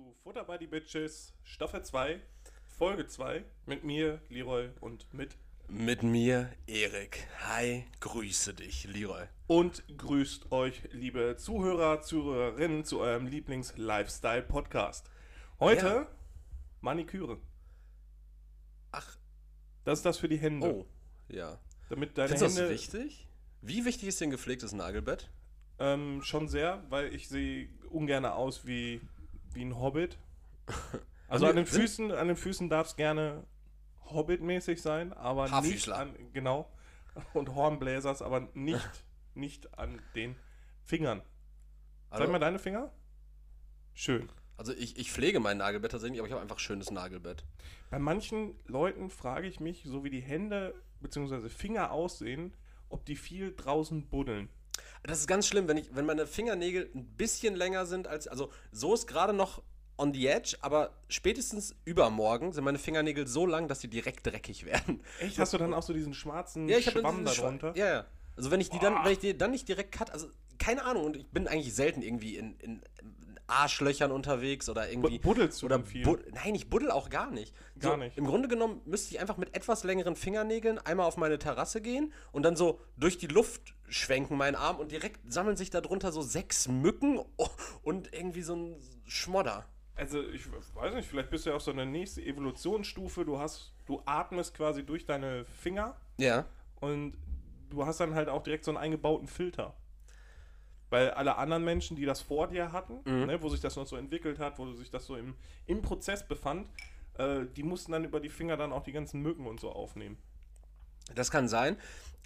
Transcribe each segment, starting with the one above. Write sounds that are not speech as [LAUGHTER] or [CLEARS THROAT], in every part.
zu Futter by the Bitches, Staffel 2, Folge 2, mit mir, Leroy, und mit. Mit mir, Erik. Hi, grüße dich, Leroy. Und grüßt euch, liebe Zuhörer, Zuhörerinnen, zu eurem Lieblings-Lifestyle-Podcast. Heute Ja. Maniküre. Ach, Das ist das für die Hände. oh, ja. Damit deine Findest du das Hände wichtig? Wie wichtig ist dir ein gepflegtes Nagelbett? ähm, schon sehr, weil ich sehe ungern aus wie, wie ein Hobbit. [LAUGHS] Also an den Füßen, an den Füßen darf es gerne Hobbit-mäßig sein, aber nicht an, genau, und Hornbläsers, aber nicht, nicht an den Fingern. Also, Sag mal deine Finger. Schön. also ich, ich pflege mein Nagelbett tatsächlich, aber ich habe einfach ein schönes Nagelbett. Bei manchen Leuten frage ich mich, so wie die Hände bzw. Finger aussehen, ob die viel draußen buddeln. Das ist ganz schlimm, wenn, ich, wenn meine Fingernägel ein bisschen länger sind als. Also, so ist gerade noch on the edge, aber spätestens übermorgen sind meine Fingernägel so lang, dass die direkt dreckig werden. Echt? Hast du dann auch so diesen schwarzen Ja, ich Schwamm Schwa- darunter? Ja, ja. Also wenn ich die dann, wenn ich die dann nicht direkt cut, also keine Ahnung, und ich bin eigentlich selten irgendwie in, in Arschlöchern unterwegs oder irgendwie. Bu- buddelst du oder dann viel? Nein, ich buddel auch gar nicht. Gar nicht. Im Grunde genommen müsste ich einfach mit etwas längeren Fingernägeln einmal auf meine Terrasse gehen und dann so durch die Luft schwenken meinen Arm und direkt sammeln sich darunter so sechs Mücken und irgendwie so ein Schmodder. Also ich weiß nicht, vielleicht bist du ja auch so eine nächste Evolutionsstufe. Du hast, du atmest quasi durch deine Finger Ja. und du hast dann halt auch direkt so einen eingebauten Filter. Weil alle anderen Menschen, die das vor dir hatten, Mhm. ne, wo sich das noch so entwickelt hat, wo sich das so im, im Prozess befand, äh, die mussten dann über die Finger dann auch die ganzen Mücken und so aufnehmen. Das kann sein.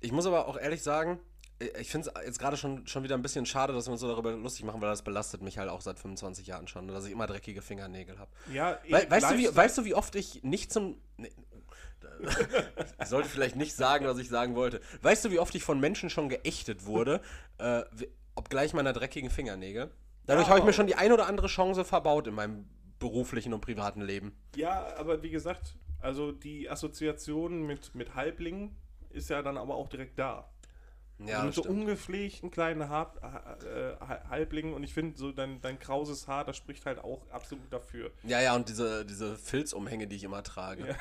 Ich muss aber auch ehrlich sagen, äh, ich finde es jetzt gerade schon, schon wieder ein bisschen schade, dass wir uns so darüber lustig machen, weil das belastet mich halt auch seit 25 Jahren schon, dass ich immer dreckige Fingernägel habe. Ja, We weißt, du, wie, weißt du, wie oft ich nicht zum. Nee, [LAUGHS] ich sollte vielleicht nicht sagen, was ich sagen wollte. Weißt du, wie oft ich von Menschen schon geächtet wurde, äh, obgleich meiner dreckigen Fingernägel? Dadurch Ja, habe ich mir schon die ein oder andere Chance verbaut in meinem beruflichen und privaten Leben. Ja, aber wie gesagt, also die Assoziation mit, mit Halblingen ist ja dann aber auch direkt da. Ja, also mit so ungepflegten kleinen Haar, äh, Ha- Halblingen und ich finde so dein, dein krauses Haar, das spricht halt auch absolut dafür. Ja, ja, und diese, diese Filzumhänge, die ich immer trage.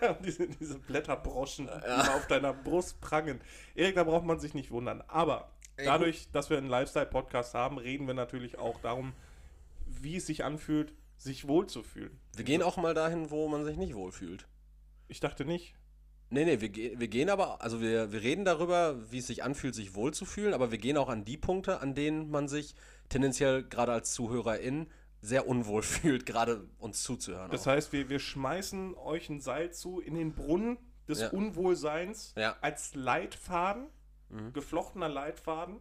Ja. [LAUGHS] diese, diese Blätterbroschen, die immer auf deiner Brust prangen. Erik, da braucht man sich nicht wundern. Aber dadurch, dass wir einen Lifestyle-Podcast haben, reden wir natürlich auch darum, wie es sich anfühlt, sich wohlzufühlen. Wir gehen auch mal dahin, wo man sich nicht wohlfühlt. Ich dachte nicht. Nee, nee, wir, wir gehen aber, also wir, wir reden darüber, wie es sich anfühlt, sich wohlzufühlen, aber wir gehen auch an die Punkte, an denen man sich tendenziell gerade als Zuhörerin sehr unwohl [LAUGHS] fühlt, gerade uns zuzuhören. Das auch. heißt, wir, wir schmeißen euch ein Seil zu in den Brunnen des Ja. Unwohlseins Ja. Als Leitfaden, geflochtener Leitfaden,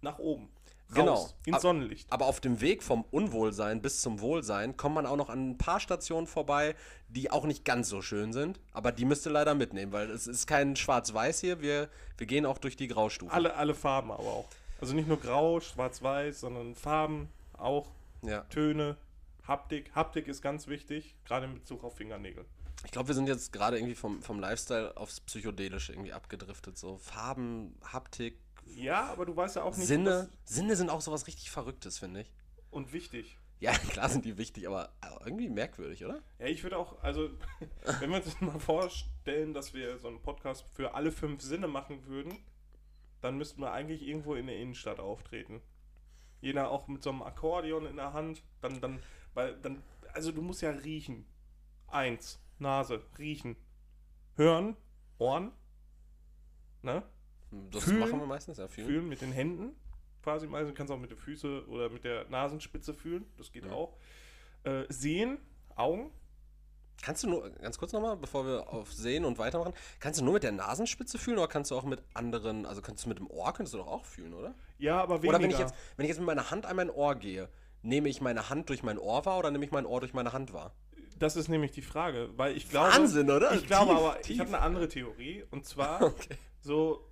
nach oben. Raus, Genau. Ins Sonnenlicht. Aber auf dem Weg vom Unwohlsein bis zum Wohlsein kommt man auch noch an ein paar Stationen vorbei, die auch nicht ganz so schön sind, aber die müsst ihr leider mitnehmen, weil es ist kein Schwarz-Weiß hier, wir, wir gehen auch durch die Graustufen. Alle, alle Farben aber auch. Also nicht nur grau, schwarz-weiß, sondern Farben auch, Ja. Töne, Haptik. Haptik ist ganz wichtig, gerade in Bezug auf Fingernägel. Ich glaube, wir sind jetzt gerade irgendwie vom, vom Lifestyle aufs Psychedelische irgendwie abgedriftet. So Farben, Haptik, Ja, aber du weißt ja auch nicht, Sinne. Sinne sind auch sowas richtig Verrücktes, finde ich. und wichtig. Ja, [LAUGHS] klar sind die wichtig, aber irgendwie merkwürdig, oder? Ja, ich würde auch, also, [LAUGHS] wenn wir uns mal vorstellen, dass wir so einen Podcast für alle fünf Sinne machen würden, dann müssten wir eigentlich irgendwo in der Innenstadt auftreten. Jeder auch mit so einem Akkordeon in der Hand, dann, dann, weil, dann, also du musst ja riechen. Eins, Nase, riechen. Hören, Ohren, ne? Das Fühlen. machen wir meistens, ja. Fühlen. Fühlen mit den Händen quasi. Also du kannst auch mit den Füßen oder mit der Nasenspitze fühlen, das geht Ja. auch. Äh, sehen, Augen, Kannst du nur, ganz kurz nochmal, bevor wir auf Sehen und weitermachen, kannst du nur mit der Nasenspitze fühlen oder kannst du auch mit anderen, also kannst du mit dem Ohr, könntest du doch auch fühlen, oder? ja, aber weniger. Oder wenn ich, jetzt, wenn ich jetzt mit meiner Hand an mein Ohr gehe, nehme ich meine Hand durch mein Ohr wahr oder nehme ich mein Ohr durch meine Hand wahr? Das ist nämlich die Frage, weil ich glaube. Wahnsinn, oder? Ich glaube Tief, aber, ich tief. habe eine andere Theorie. Und zwar, [LAUGHS] Okay. so,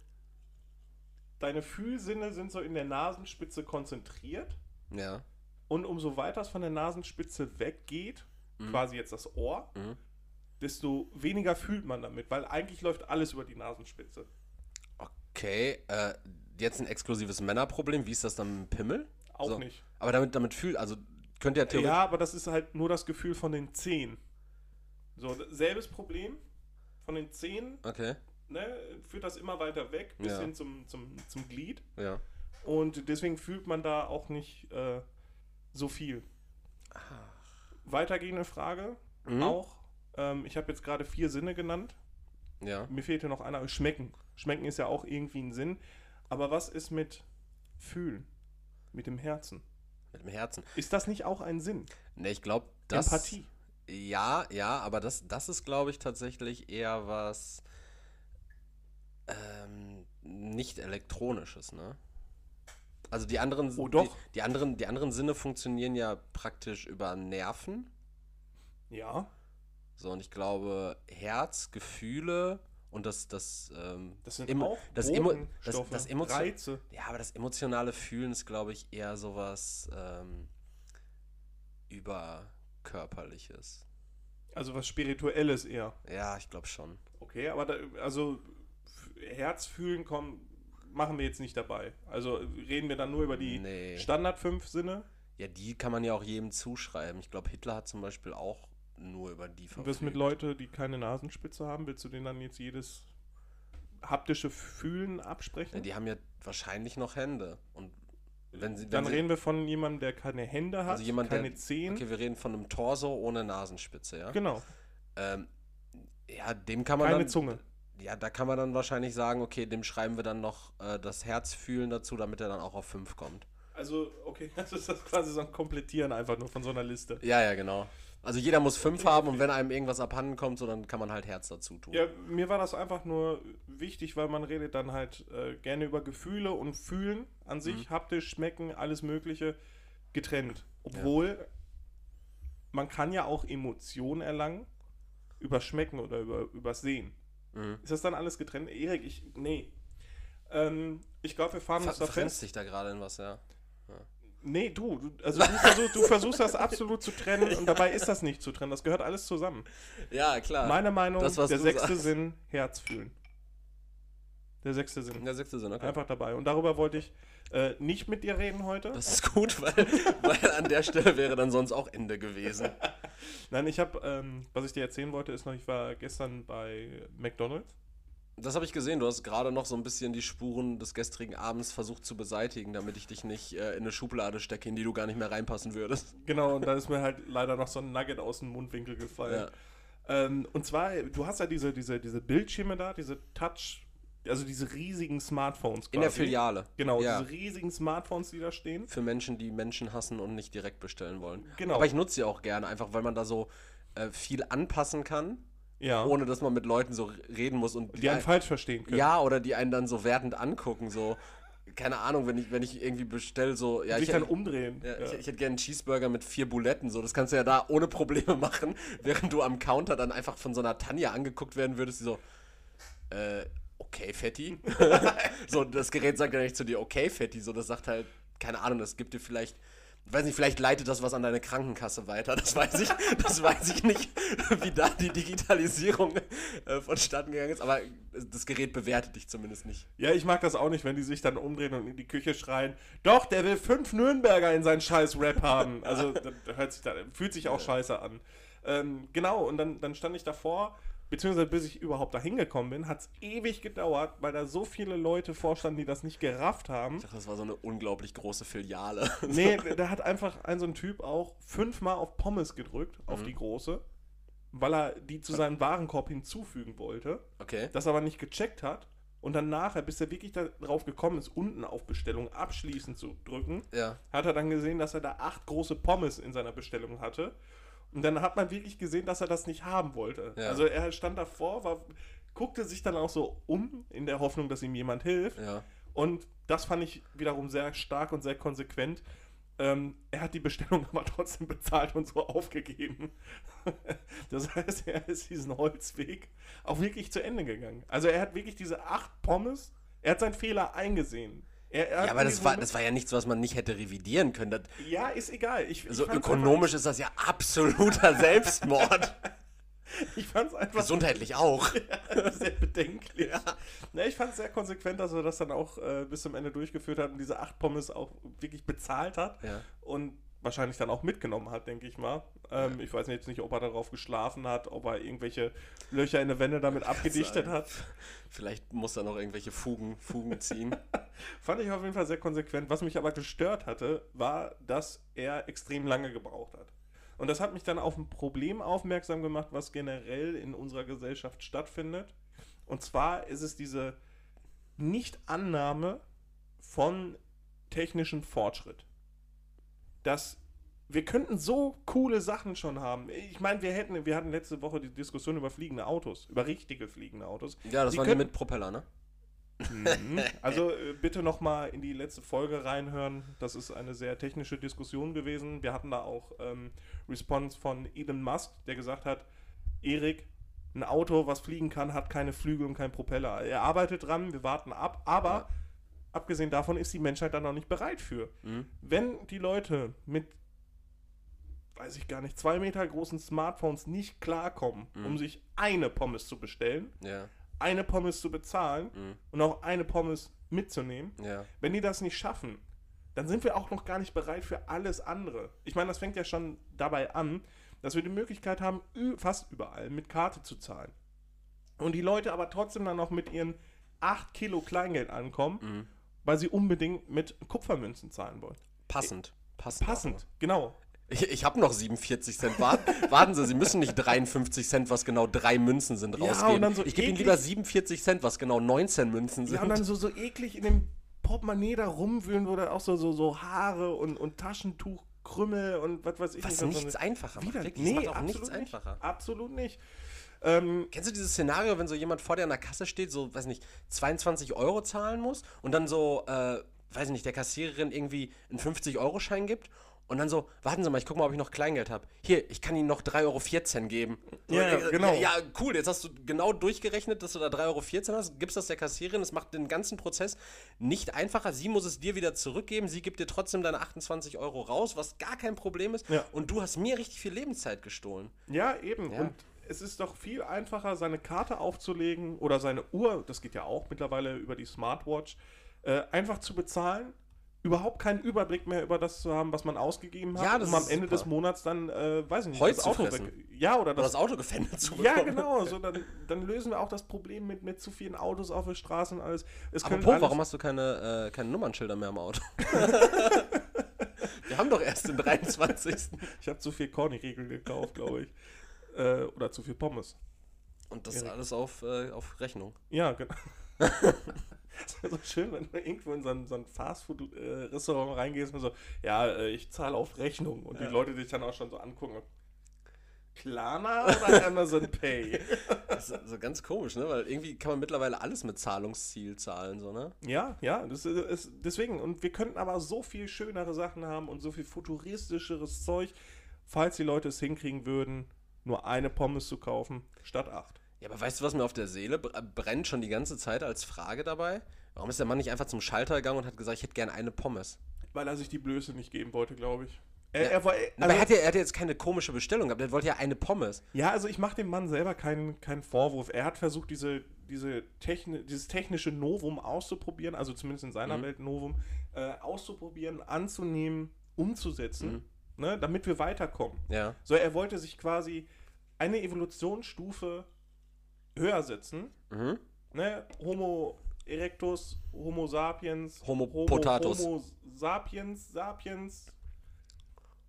deine Fühlsinne sind so in der Nasenspitze konzentriert. Ja. Und umso weiter es von der Nasenspitze weggeht, quasi jetzt das Ohr, Mhm. desto weniger fühlt man damit, weil eigentlich läuft alles über die Nasenspitze. Okay, äh, jetzt ein exklusives Männerproblem. Wie ist das dann mit dem Pimmel? Auch So. nicht. Aber damit, damit fühlt, also könnte ja theoretisch. Ja, aber das ist halt nur das Gefühl von den Zehen. So, selbes Problem. Von den Zehen Okay, ne, führt das immer weiter weg bis Ja. hin zum, zum, zum Glied. ja. Und deswegen fühlt man da auch nicht äh, so viel. Weitergehende Frage Mhm. auch. Ähm, ich habe jetzt gerade vier Sinne genannt. Ja. Mir fehlte noch einer. Schmecken. Schmecken ist ja auch irgendwie ein Sinn. Aber was ist mit Fühlen? Mit dem Herzen? Mit dem Herzen. Ist das nicht auch ein Sinn? Ne, ich glaube, das. Empathie. Ja, ja, aber das, das ist, glaube ich, tatsächlich eher was ähm, nicht elektronisches, ne? Also die anderen, Oh, doch. Die, die anderen, die anderen Sinne funktionieren ja praktisch über Nerven. Ja. So, und ich glaube, Herz, Gefühle und das, das, ähm, Das sind Emo- auch das, Emo das, das Reize. Ja, aber das emotionale Fühlen ist, glaube ich, eher sowas ähm, überkörperliches. Also was Spirituelles eher. Ja, ich glaube schon. Okay, aber da, also Herzfühlen kommen, machen wir jetzt nicht dabei. Also reden wir dann nur über die Nee. Standard fünf Sinne. Ja, die kann man ja auch jedem zuschreiben. Ich glaube, Hitler hat zum Beispiel auch nur über die Und was mit verfügt. Leuten, die keine Nasenspitze haben, willst du denen dann jetzt jedes haptische Fühlen absprechen? Ja, die haben ja wahrscheinlich noch Hände. Und wenn sie, wenn dann sie, reden wir von jemandem, der keine Hände hat, Also jemand, keine der- Zehen. Okay, wir reden von einem Torso ohne Nasenspitze, ja? Genau, Ähm, ja, dem kann man keine dann. Zunge. Ja, da kann man dann wahrscheinlich sagen, okay, dem schreiben wir dann noch äh, das Herzfühlen dazu, damit er dann auch auf 5 kommt. Also, okay, [LAUGHS] das ist das quasi so ein Komplettieren einfach nur von so einer Liste. Ja, ja, genau. Also jeder muss 5 haben und wenn einem irgendwas abhanden kommt, so dann kann man halt Herz dazu tun. Ja, mir war das einfach nur wichtig, weil man redet dann halt äh, gerne über Gefühle und Fühlen an sich, haptisch, schmecken, alles Mögliche getrennt. Obwohl man kann ja auch Emotionen erlangen über Schmecken oder über, über Sehen. Mhm. Ist das dann alles getrennt? Erik, ich. Nee. Ähm, ich glaube, wir fahren Ver uns da fest. dich da gerade in was, ja. Nee, du, du, also du, versuchst, du versuchst das absolut zu trennen und dabei ist das nicht zu trennen. Das gehört alles zusammen. Ja, klar. Meine Meinung, das, der sechste sagst. Sinn, Herz fühlen. Der sechste Sinn. Der sechste Sinn, okay. Einfach dabei. Und darüber wollte ich äh, nicht mit dir reden heute. Das ist gut, weil, weil an der Stelle wäre dann sonst auch Ende gewesen. Nein, ich habe, ähm, was ich dir erzählen wollte, ist noch, ich war gestern bei McDonalds. Das habe ich gesehen. Du hast gerade noch so ein bisschen die Spuren des gestrigen Abends versucht zu beseitigen, damit ich dich nicht äh, in eine Schublade stecke, in die du gar nicht mehr reinpassen würdest. Genau, und da ist mir halt leider noch so ein Nugget aus dem Mundwinkel gefallen. Ja. Ähm, und zwar, du hast ja diese, diese, diese Bildschirme da, diese Touch, also diese riesigen Smartphones. In der quasi. Filiale. Genau, Ja. diese riesigen Smartphones, die da stehen. Für Menschen, die Menschen hassen und nicht direkt bestellen wollen. Genau. Aber ich nutze sie auch gerne, einfach weil man da so äh, viel anpassen kann, Ja. ohne dass man mit Leuten so reden muss und die einen ein- falsch verstehen können. Ja, oder die einen dann so wertend angucken, so. Keine Ahnung, wenn ich, wenn ich irgendwie bestelle, so. Ja, sich ich, dann umdrehen. ja, Ja. Ich, ich hätte gerne einen Cheeseburger mit vier Buletten, so. Das kannst du ja da ohne Probleme [LAUGHS] machen, während du am Counter dann einfach von so einer Tanja angeguckt werden würdest, die so. Äh, okay, Fetti. [LAUGHS] so, das Gerät sagt ja nicht zu dir, okay, Fetti, so. Das sagt halt, keine Ahnung, das gibt dir vielleicht. Ich weiß nicht, vielleicht leitet das was an deine Krankenkasse weiter. Das weiß ich, das weiß ich nicht, wie da die Digitalisierung äh, vonstatten gegangen ist. Aber das Gerät bewertet dich zumindest nicht. Ja, ich mag das auch nicht, wenn die sich dann umdrehen und in die Küche schreien, doch, der will fünf Nürnberger in seinen scheiß Rap haben. Also, das hört sich da, fühlt sich auch scheiße an. Ähm, genau, und dann, dann stand ich davor, beziehungsweise bis ich überhaupt da hingekommen bin, hat es ewig gedauert, weil da so viele Leute vorstanden, die das nicht gerafft haben. Ich dachte, das war so eine unglaublich große Filiale. [LAUGHS] Nee, [LAUGHS] da hat einfach ein so ein Typ auch fünfmal auf Pommes gedrückt, Mhm. auf die große, weil er die zu seinem Warenkorb hinzufügen wollte. Okay. das aber nicht gecheckt hat und dann nachher, bis er wirklich darauf gekommen ist, unten auf Bestellung abschließen zu drücken, Ja. hat er dann gesehen, dass er da acht große Pommes in seiner Bestellung hatte. Und dann hat man wirklich gesehen, dass er das nicht haben wollte. Ja. Also er stand davor, war, guckte sich dann auch so um, in der Hoffnung, dass ihm jemand hilft. Ja. Und das fand ich wiederum sehr stark und sehr konsequent. Ähm, er hat die Bestellung [LAUGHS] aber trotzdem bezahlt und so aufgegeben. [LAUGHS] Das heißt, er ist diesen Holzweg auch wirklich zu Ende gegangen. Also er hat wirklich diese acht Pommes, er hat seinen Fehler eingesehen. Er, er Ja, aber das war, das war ja nichts, was man nicht hätte revidieren können. Das, ja, ist egal. Ich, so ich fand's ökonomisch ist das ja absoluter [LAUGHS] Selbstmord. Ich fand es einfach Gesundheitlich auch. [LAUGHS] sehr bedenklich. Ne, ich fand es sehr konsequent, dass er das dann auch äh, bis zum Ende durchgeführt hat und diese acht Pommes auch wirklich bezahlt hat. Ja. Und wahrscheinlich dann auch mitgenommen hat, denke ich mal. Ähm, ich weiß jetzt nicht, ob er darauf geschlafen hat, ob er irgendwelche Löcher in der Wände damit [LAUGHS] abgedichtet hat. Vielleicht muss er noch irgendwelche Fugen, Fugen ziehen. [LAUGHS] Fand ich auf jeden Fall sehr konsequent. Was mich aber gestört hatte, war, dass er extrem lange gebraucht hat. Und das hat mich dann auf ein Problem aufmerksam gemacht, was generell in unserer Gesellschaft stattfindet. Und zwar ist es diese Nichtannahme von technischem Fortschritt. Dass wir könnten so coole Sachen schon haben. Ich meine, wir hätten, wir hatten letzte Woche die Diskussion über fliegende Autos, über richtige fliegende Autos. Ja, das Sie waren die mit Propeller, ne? Mhm. [LAUGHS] Also äh, bitte nochmal in die letzte Folge reinhören. Das ist eine sehr technische Diskussion gewesen. Wir hatten da auch ähm, Response von Elon Musk, der gesagt hat, Erik, ein Auto, was fliegen kann, hat keine Flügel und keinen Propeller. Er arbeitet dran, wir warten ab, aber Ja. Abgesehen davon ist die Menschheit dann noch nicht bereit für. Mhm. Wenn die Leute mit, weiß ich gar nicht, zwei Meter großen Smartphones nicht klarkommen, Mhm. um sich eine Pommes zu bestellen, Ja, eine Pommes zu bezahlen Mhm. und auch eine Pommes mitzunehmen, ja. wenn die das nicht schaffen, dann sind wir auch noch gar nicht bereit für alles andere. Ich meine, das fängt ja schon dabei an, dass wir die Möglichkeit haben, fast überall mit Karte zu zahlen. Und die Leute aber trotzdem dann noch mit ihren 8 Kilo Kleingeld ankommen, Mhm. Weil sie unbedingt mit Kupfermünzen zahlen wollen. Passend. Passend. Passend, genau. Ich, ich habe noch 47 Cent. Warten, [LAUGHS] warten Sie, Sie müssen nicht 53 Cent, was genau drei Münzen sind, Ja, rausgeben. dann so ich gebe Ihnen lieber 47 Cent, was genau 19 Münzen sind. Ja, und dann so, so eklig in dem Portemonnaie da rumwühlen, wo da auch so, so, so Haare und, und Taschentuch, Krümmel und was weiß ich was nicht. nichts einfacher macht. Wirklich, nee, das macht auch nichts nicht. einfacher. Absolut nicht. Ähm, Kennst du dieses Szenario, wenn so jemand vor dir an der Kasse steht, so, weiß nicht, 22 Euro zahlen muss und dann so, äh, weiß nicht, der Kassiererin irgendwie einen 50-Euro-Schein gibt und dann so, warten Sie mal, ich guck mal, ob ich noch Kleingeld habe. Hier, ich kann Ihnen noch 3,14 Euro geben. So, Ja, äh, genau. Ja, ja, cool, jetzt hast du genau durchgerechnet, dass du da 3,14 Euro hast, gibst das der Kassiererin, das macht den ganzen Prozess nicht einfacher. Sie muss es dir wieder zurückgeben, sie gibt dir trotzdem deine 28 Euro raus, was gar kein Problem ist. Ja. Und du hast mir richtig viel Lebenszeit gestohlen. Ja, eben. Ja. Und es ist doch viel einfacher, seine Karte aufzulegen oder seine Uhr, das geht ja auch mittlerweile über die Smartwatch, äh, einfach zu bezahlen, überhaupt keinen Überblick mehr über das zu haben, was man ausgegeben hat, Ja, das um am Ende super. des Monats dann, äh, weiß ich nicht, zu fressen. weg. Ja, oder Oder das. das Auto gefändet zu ja, bekommen. genau. [LAUGHS] So, dann, dann lösen wir auch das Problem mit, mit zu vielen Autos auf der Straße und alles. Es Apropos, alles- warum hast du keine, äh, keine Nummernschilder mehr im Auto? [LAUGHS] Wir haben doch erst den 23. Ich habe zu viel Corny-Riegel gekauft, glaube ich. Äh, oder zu viel Pommes. Und das Erik. alles auf, äh, auf Rechnung. Ja, genau. [LAUGHS] Es [LAUGHS] wäre so schön, wenn du irgendwo in so ein, so ein Fastfood-Restaurant reingehst und so, ja, äh, ich zahle auf Rechnung. Und Ja. die Leute dich dann auch schon so angucken. Klarna oder Amazon Pay? [LAUGHS] Das ist so ganz komisch, ne? Weil irgendwie kann man mittlerweile alles mit Zahlungsziel zahlen, so, ne? Ja, ja, das ist deswegen. Und wir könnten aber so viel schönere Sachen haben und so viel futuristischeres Zeug, falls die Leute es hinkriegen würden, nur eine Pommes zu kaufen statt acht. Ja, aber weißt du, was mir auf der Seele br- brennt schon die ganze Zeit als Frage dabei? Warum ist der Mann nicht einfach zum Schalter gegangen und hat gesagt, ich hätte gerne eine Pommes? Weil er sich die Blöße nicht geben wollte, glaube ich. Er, Ja. er war, Aber also- er, hat ja, er hat ja jetzt keine komische Bestellung gehabt, er wollte ja eine Pommes. Ja, also ich mache dem Mann selber keinen, keinen Vorwurf. Er hat versucht, diese, diese Techni dieses technische Novum auszuprobieren, also zumindest in seiner Mhm. Welt Novum, äh, auszuprobieren, anzunehmen, umzusetzen, Mhm. Ne, damit wir weiterkommen. Ja. So, er wollte sich quasi eine Evolutionsstufe höher setzen. Mhm. Ne? Homo erectus, Homo sapiens, Homo potatus. Homo sapiens, sapiens,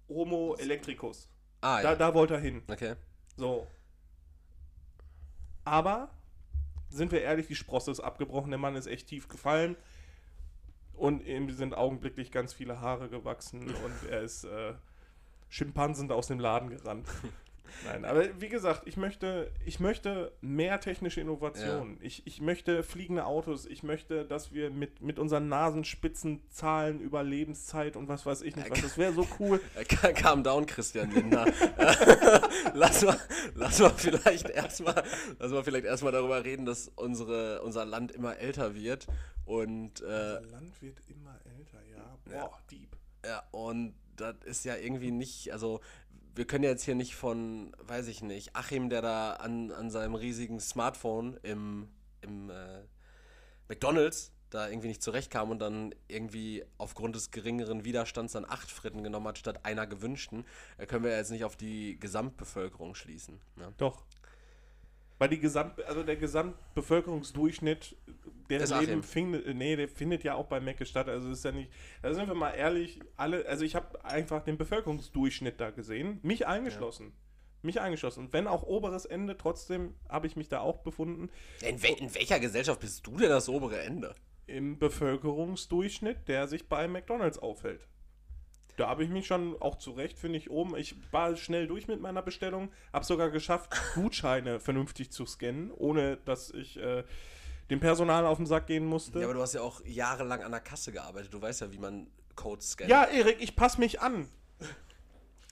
Homo electricus. Ah, Da, ja. da wollte er hin. Okay. So. Aber, sind wir ehrlich, die Sprosse ist abgebrochen, der Mann ist echt tief gefallen. Und ihm sind augenblicklich ganz viele Haare gewachsen und er ist äh, schimpansend aus dem Laden gerannt. [LAUGHS] Nein, aber wie gesagt, ich möchte, ich möchte mehr technische Innovationen. Ich, ich möchte fliegende Autos. Ich möchte, dass wir mit, mit unseren Nasenspitzen zahlen über Lebenszeit und was weiß ich nicht was. Das wäre so cool. [LAUGHS] Ca- Calm down, Christian Lindner. [LAUGHS] lass, mal, lass mal vielleicht erstmal lass mal vielleicht erstmal darüber reden, dass unsere, unser Land immer älter wird und äh, Unser Land wird immer älter, ja. Boah, Ja. deep. ja, und das ist ja irgendwie nicht, also wir können ja jetzt hier nicht von, weiß ich nicht, Achim, der da an, an seinem riesigen Smartphone im, im äh, McDonalds da irgendwie nicht zurechtkam und dann irgendwie aufgrund des geringeren Widerstands dann acht Fritten genommen hat, statt einer gewünschten, äh, können wir jetzt nicht auf die Gesamtbevölkerung schließen. Ne? Doch. Weil die Gesamt, also der Gesamtbevölkerungsdurchschnitt, der Ist Leben findet, nee, der findet ja auch bei Mecke statt. Also ist ja nicht, da sind wir mal ehrlich, alle, also ich habe einfach den Bevölkerungsdurchschnitt da gesehen, mich eingeschlossen. Mich eingeschlossen. Und wenn auch oberes Ende, trotzdem habe ich mich da auch befunden In, wel in welcher Gesellschaft bist du denn das obere Ende? im Bevölkerungsdurchschnitt, der sich bei McDonalds aufhält. Da habe ich mich schon auch zu Recht, finde ich, oben. Ich war schnell durch mit meiner Bestellung, habe sogar geschafft, Gutscheine [LAUGHS] vernünftig zu scannen, ohne dass ich äh, dem Personal auf den Sack gehen musste. Ja, aber du hast ja auch jahrelang an der Kasse gearbeitet. Du weißt ja, wie man Codes scannt. Ja, Erik, ich passe mich an.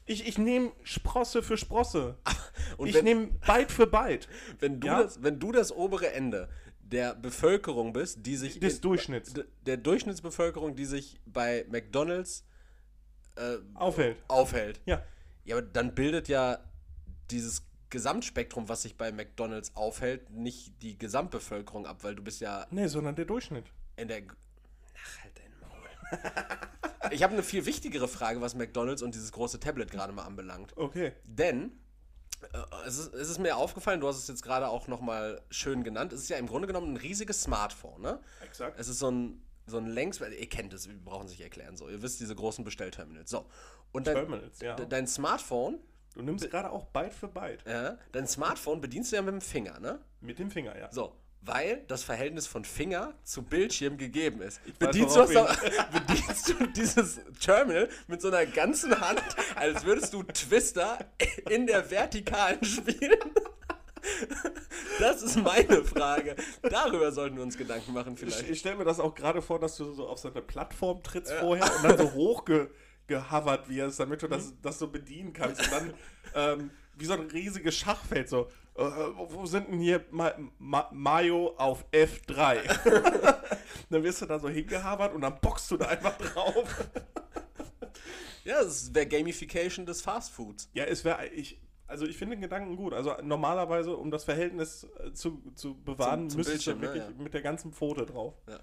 Ich, ich nehme Sprosse für Sprosse. [LAUGHS] Und ich nehme Byte für Byte [LAUGHS] Wenn du, Ja? das, wenn du das obere Ende der Bevölkerung bist, die sich. des in- Durchschnitts der Durchschnittsbevölkerung, die sich bei McDonalds äh, aufhält. aufhält. Ja. Ja, aber dann bildet ja dieses Gesamtspektrum, was sich bei McDonalds aufhält, nicht die Gesamtbevölkerung ab, weil du bist ja Nee, sondern der Durchschnitt. in der. Ach, halt dein Maul. [LAUGHS] ich habe eine viel wichtigere Frage, was McDonalds und dieses große Tablet gerade mal anbelangt. Okay. Denn äh, es, ist, es ist mir aufgefallen, du hast es jetzt gerade auch nochmal schön genannt, es ist ja im Grunde genommen ein riesiges Smartphone, ne? Exakt. Es ist so ein, so ein längs... Ihr kennt es, wir brauchen es nicht erklären, so. Ihr wisst, diese großen Bestellterminals. So. Und dein, Terminals, ja. de- dein Smartphone, Du nimmst gerade auch Byte für Byte. ja, dein Smartphone bedienst du ja mit dem Finger, ne? Mit dem Finger, ja. So. Weil das Verhältnis von Finger zu Bildschirm gegeben ist. weiß, Bedienst du, worauf das aber, [LAUGHS] bedienst du dieses Terminal mit so einer ganzen Hand, als würdest du Twister in der Vertikalen spielen? Das ist meine Frage. Darüber sollten wir uns Gedanken machen Ich, vielleicht. ich stelle mir das auch gerade vor, dass du so auf so eine Plattform trittst vorher und dann so hochge gehovert wirst, damit du das, das so bedienen kannst. Und dann ähm, wie so ein riesiges Schachfeld so. Äh, wo sind denn hier Ma Ma Mayo auf F3? [LAUGHS] dann wirst du da so hingehavert und dann boxst du da einfach drauf. Ja, das wäre Gamification des Fastfoods. Ja, es wäre ich. Also ich finde den Gedanken gut. Also normalerweise, um das Verhältnis äh, zu, zu bewahren, Zum- zum du Bildschirm, ne, wirklich ja. mit der ganzen Pfote drauf. Ja.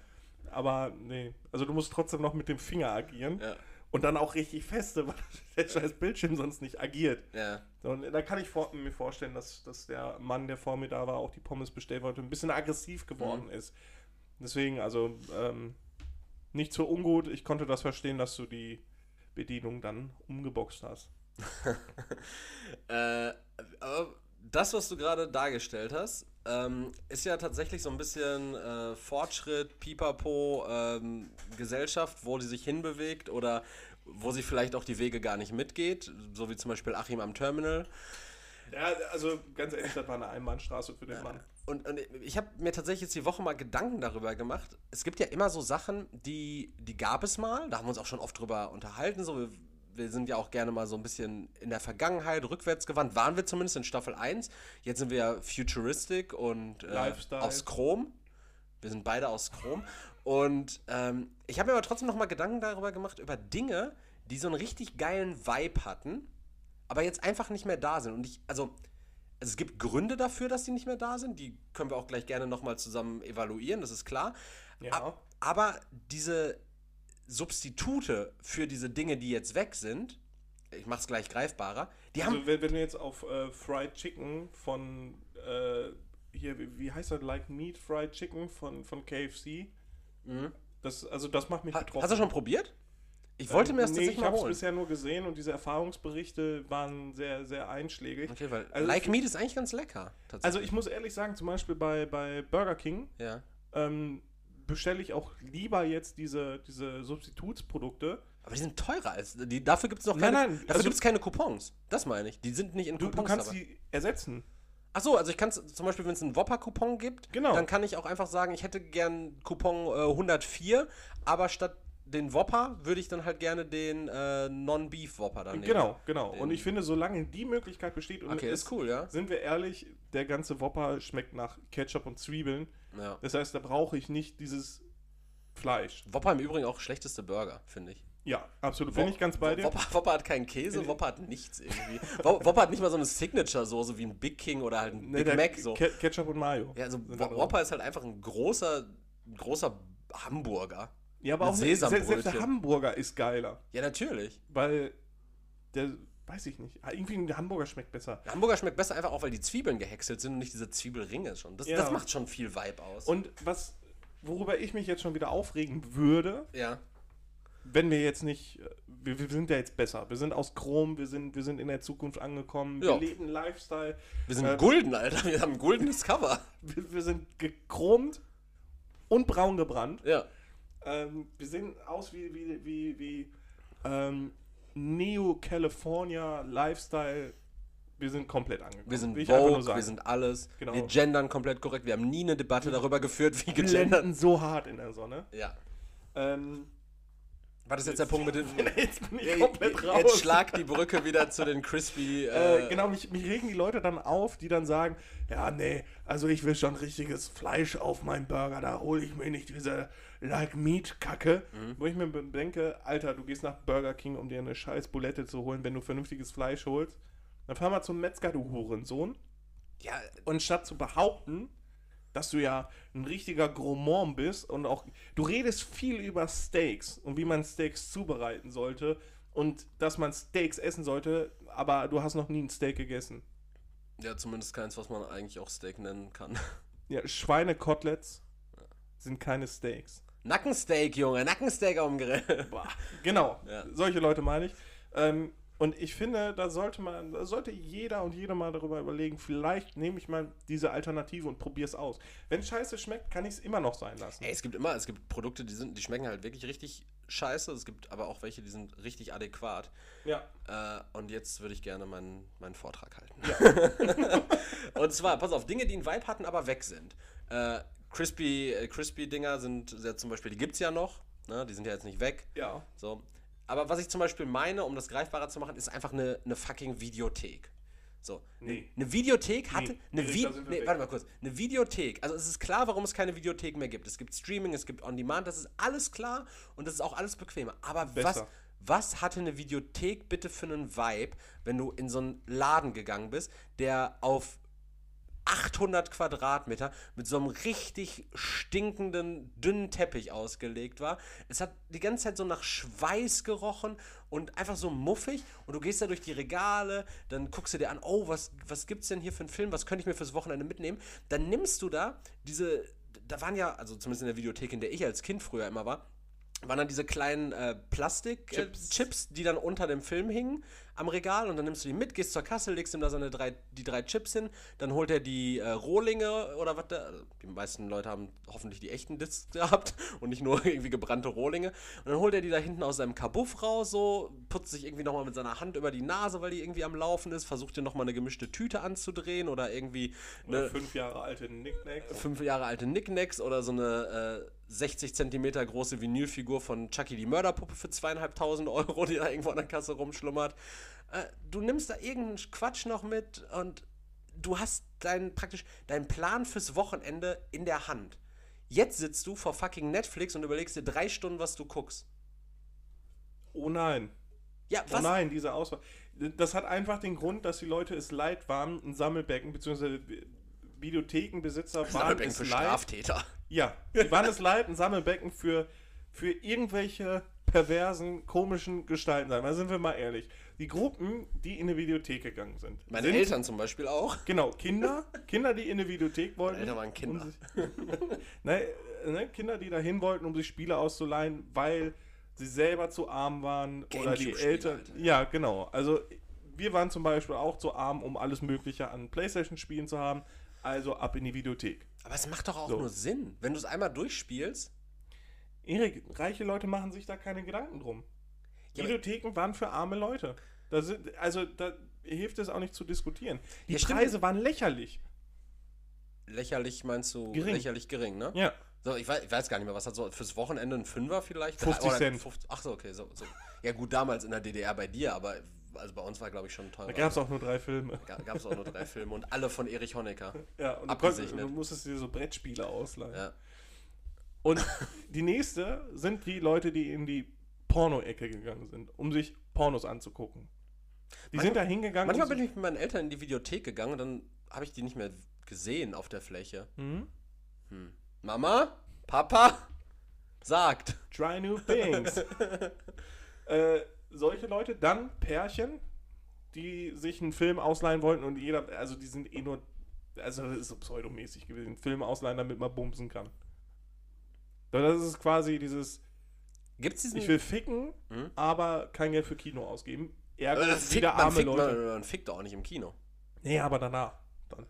Aber nee, also du musst trotzdem noch mit dem Finger agieren. Ja. Und dann auch richtig feste, weil [LAUGHS] der scheiß Bildschirm sonst nicht agiert. Ja. Und da kann ich vor, mir vorstellen, dass, dass der Mann, der vor mir da war, auch die Pommes bestellen wollte, ein bisschen aggressiv geworden Mhm. ist. Deswegen, also ähm, nicht so ungut. Ich konnte das verstehen, dass du die Bedienung dann umgeboxt hast. [LAUGHS] Äh, aber das, was du gerade dargestellt hast, ähm, ist ja tatsächlich so ein bisschen äh, Fortschritt, Pipapo, ähm, Gesellschaft, wo die sich hinbewegt oder wo sie vielleicht auch die Wege gar nicht mitgeht, so wie zum Beispiel Achim am Terminal. Ja, also ganz ehrlich, das war eine Einbahnstraße für den Mann. Und, und ich habe mir tatsächlich jetzt die Woche mal Gedanken darüber gemacht. Es gibt ja immer so Sachen, die, die gab es mal. Da haben wir uns auch schon oft drüber unterhalten. So, wir, wir sind ja auch gerne mal so ein bisschen in der Vergangenheit, rückwärts gewandt. Waren wir zumindest in Staffel 1. Jetzt sind wir ja futuristic und äh, aus Chrom. Wir sind beide aus Chrom. Und ähm, ich habe mir aber trotzdem noch mal Gedanken darüber gemacht, über Dinge, die so einen richtig geilen Vibe hatten, aber jetzt einfach nicht mehr da sind. Und ich, also, also es gibt Gründe dafür, dass die nicht mehr da sind. Die können wir auch gleich gerne nochmal zusammen evaluieren, das ist klar. Ja. Ab- Aber diese Substitute für diese Dinge, die jetzt weg sind, ich mach's gleich greifbarer, die haben. Also wenn, wenn du jetzt auf äh, Fried Chicken von äh, hier, wie, heißt das, Like Meat Fried Chicken von, von KFC, das, also das macht mich Ha- betroffen. Hast du schon probiert? Ich wollte mir das nee, tatsächlich ich mal habe es holen. bisher nur gesehen und diese Erfahrungsberichte waren sehr, sehr einschlägig. Okay, weil Also Like Meat ist eigentlich ganz lecker. Also ich muss ehrlich sagen, zum Beispiel bei, bei Burger King ja. ähm, bestelle ich auch lieber jetzt diese, diese Substitutsprodukte. Aber die sind teurer als. Die, dafür gibt es noch Nein, keine. nein, dafür also- gibt es keine Coupons. Das meine ich. Die sind nicht in Du, du Coupons kannst dabei. die ersetzen. Ach so, also ich kann zum Beispiel, wenn es einen Whopper-Coupon gibt, Genau. dann kann ich auch einfach sagen, ich hätte gern Coupon äh, 104, aber statt den Whopper würde ich dann halt gerne den äh, Non-Beef-Whopper dann nehmen. Genau, genau. Den- Und ich finde, solange die Möglichkeit besteht, und Okay, ist cool, ja. sind wir ehrlich, der ganze Whopper schmeckt nach Ketchup und Zwiebeln. ja. Das heißt, da brauche ich nicht dieses Fleisch. Whopper im Übrigen auch schlechteste Burger, finde ich. Ja, absolut. Bin ich ganz bei dir. Whopper, Whopper hat keinen Käse, Whopper hat nichts irgendwie. Whopper hat nicht mal so eine Signature-Soße wie ein Big King oder halt ein Nee, Big Mac. So. Ke Ketchup und Mayo. Ja, also. Whopper ist halt einfach ein großer, großer Hamburger. Ja, aber auch selbst, selbst der Sesambrötchen. Hamburger ist geiler. Ja, natürlich. Weil der, weiß ich nicht, ah, irgendwie der Hamburger schmeckt besser. Der Hamburger schmeckt besser einfach auch, weil die Zwiebeln gehäckselt sind und nicht diese Zwiebelringe schon. Das, Ja. das macht schon viel Vibe aus. Und was, worüber ich mich jetzt schon wieder aufregen würde, ja. wenn wir jetzt nicht, äh, wir, wir sind ja jetzt besser. Wir sind aus Chrom, wir sind, wir sind in der Zukunft angekommen, Ja. wir leben Lifestyle, Wir sind Äh, Gulden, Alter. Wir haben ein goldenes Cover. wir, wir sind gechromt und braun gebrannt. Ja. Ähm, wir sehen aus wie, wie, wie, wie ähm, Neo-California Lifestyle. Wir sind komplett angekommen. Wir sind sagen. wir sind alles. Genau. Wir gendern komplett korrekt. Wir haben nie eine Debatte darüber geführt, wie gegendert. blenden so hart in der Sonne. Ja. Ähm, War das jetzt der Punkt mit den. [LAUGHS] jetzt bin ich Ja, komplett raus. Jetzt schlag die Brücke wieder zu den Crispy. Äh, Äh, genau, mich, mich regen die Leute dann auf, die dann sagen, ja, nee, also ich will schon richtiges Fleisch auf meinen Burger, da hole ich mir nicht diese Like Meat Kacke. Mhm. Wo ich mir denke, Alter, du gehst nach Burger King, um dir eine scheiß Bulette zu holen, wenn du vernünftiges Fleisch holst. Dann fahr mal zum Metzger, du Hurensohn. Ja, Und statt zu behaupten, dass du ja ein richtiger Gourmand bist und auch, du redest viel über Steaks und wie man Steaks zubereiten sollte und dass man Steaks essen sollte, aber du hast noch nie ein Steak gegessen. ja, zumindest keins, was man eigentlich auch Steak nennen kann. Ja, Schweinekoteletts sind keine Steaks. Nackensteak, Junge, Nackensteak auf dem Grill. [LAUGHS] Boah, genau, Ja. solche Leute meine ich. Ähm, und ich finde, da sollte man, da sollte jeder und jede mal darüber überlegen, vielleicht nehme ich mal diese Alternative und probiere es aus. Wenn scheiße schmeckt, kann ich es immer noch sein lassen. Ey, es gibt immer, es gibt Produkte, die sind, die schmecken halt wirklich richtig scheiße. Es gibt aber auch welche, die sind richtig adäquat. Ja. Äh, und jetzt würde ich gerne meinen, meinen Vortrag halten. [LAUGHS] und zwar, pass auf, Dinge, die einen Vibe hatten, aber weg sind. Äh, Crispy, äh, Crispy-Dinger sind ja zum Beispiel, die gibt es ja noch. Ne? Die sind ja jetzt nicht weg. Ja. So. Aber was ich zum Beispiel meine, um das greifbarer zu machen, ist einfach eine, eine fucking Videothek. So. Nee. Eine Videothek hatte. Nee, eine Vi nee, warte mal kurz. Eine Videothek. Also es ist klar, warum es keine Videothek mehr gibt. Es gibt Streaming, es gibt On-Demand, das ist alles klar und das ist auch alles bequemer. Aber was, Besser. was hatte eine Videothek bitte für einen Vibe, wenn du in so einen Laden gegangen bist, der auf 800 Quadratmeter mit so einem richtig stinkenden, dünnen Teppich ausgelegt war. Es hat die ganze Zeit so nach Schweiß gerochen und einfach so muffig. Und du gehst da durch die Regale, dann guckst du dir an, oh, was, was gibt's denn hier für einen Film, was könnte ich mir fürs Wochenende mitnehmen? Dann nimmst du da diese, da waren ja, also zumindest in der Videothek, in der ich als Kind früher immer war, waren dann diese kleinen äh, Plastik-Chips, äh, Chips, die dann unter dem Film hingen am Regal und dann nimmst du die mit, gehst zur Kasse, legst ihm da seine drei, die drei Chips hin, dann holt er die äh, Rohlinge oder was da, die meisten Leute haben hoffentlich die echten Discs [LAUGHS] gehabt und nicht nur irgendwie gebrannte Rohlinge und dann holt er die da hinten aus seinem Kabuff raus, so, putzt sich irgendwie nochmal mit seiner Hand über die Nase, weil die irgendwie am Laufen ist, versucht dir nochmal eine gemischte Tüte anzudrehen oder irgendwie Oder eine fünf Jahre alte Nicknacks. fünf Jahre alte Knickknacks oder so eine äh, 60 Zentimeter große Vinylfigur von Chucky die Mörderpuppe für zweieinhalbtausend Euro, die da irgendwo an der Kasse rumschlummert. Äh, du nimmst da irgendeinen Quatsch noch mit und du hast deinen praktisch deinen Plan fürs Wochenende in der Hand. Jetzt sitzt du vor fucking Netflix und überlegst dir drei Stunden, was du guckst. Oh nein. Ja, Oh was? nein, diese Auswahl. Das hat einfach den Grund, dass die Leute es leid waren, ein Sammelbecken bzw. Videothekenbesitzer waren Sammelbecken es für leid. Straftäter. Ja, die waren es leid, ein Sammelbecken für, für irgendwelche perversen, komischen Gestalten sein. Da sind wir mal ehrlich. Die Gruppen, die in eine Videothek gegangen sind. Meine sind, Eltern zum Beispiel auch. Genau, Kinder, Kinder, die in eine Videothek wollten. Eltern waren Kinder. um sich, [LAUGHS] ne, ne, Kinder, die dahin wollten, um sich Spiele auszuleihen, weil sie selber zu arm waren oder die Eltern. Alter. Ja, genau. Also wir waren zum Beispiel auch zu arm, um alles Mögliche an Playstation-Spielen zu haben. Also ab in die Videothek. Aber es macht doch auch So. nur Sinn. Wenn du es einmal durchspielst, Erik, reiche Leute machen sich da keine Gedanken drum. Ja, Videotheken waren für arme Leute. Da sind, also da hilft es auch nicht zu diskutieren. Die Ja, stimmt. Preise waren lächerlich. lächerlich meinst du Gering. lächerlich gering, ne? Ja. So, ich weiß, ich weiß gar nicht mehr, was hat so fürs Wochenende ein Fünfer vielleicht? 50 Oder Cent. 50 ach so, okay. So, so. Ja gut, damals in der DDR bei dir, aber also bei uns war glaube ich schon teurer. Da gab es auch nur drei Filme. Gab es auch nur drei Filme und alle von Erich Honecker. Ja, und du, konntest, du musstest dir so Brettspiele ausleihen. Ja. Und die nächste sind die Leute, die in die Porno-Ecke gegangen sind, um sich Pornos anzugucken. Die Manchmal- sind da hingegangen. Manchmal bin ich mit meinen Eltern in die Videothek gegangen und dann habe ich die nicht mehr gesehen auf der Fläche. Mhm. Hm. Mama? Papa? Sagt. Try new things. [LAUGHS] äh, solche Leute, dann Pärchen, die sich einen Film ausleihen wollten und jeder, also die sind eh nur, also das ist so pseudomäßig gewesen, Film ausleihen, damit man bumsen kann. Das ist quasi dieses, Gibt's diesen. ich will ficken, Hm? aber kein Geld für Kino ausgeben. Ergo Aber das fickt, wieder man, arme fickt, Leute. man, man fickt auch nicht im Kino. Nee, aber danach. Dann.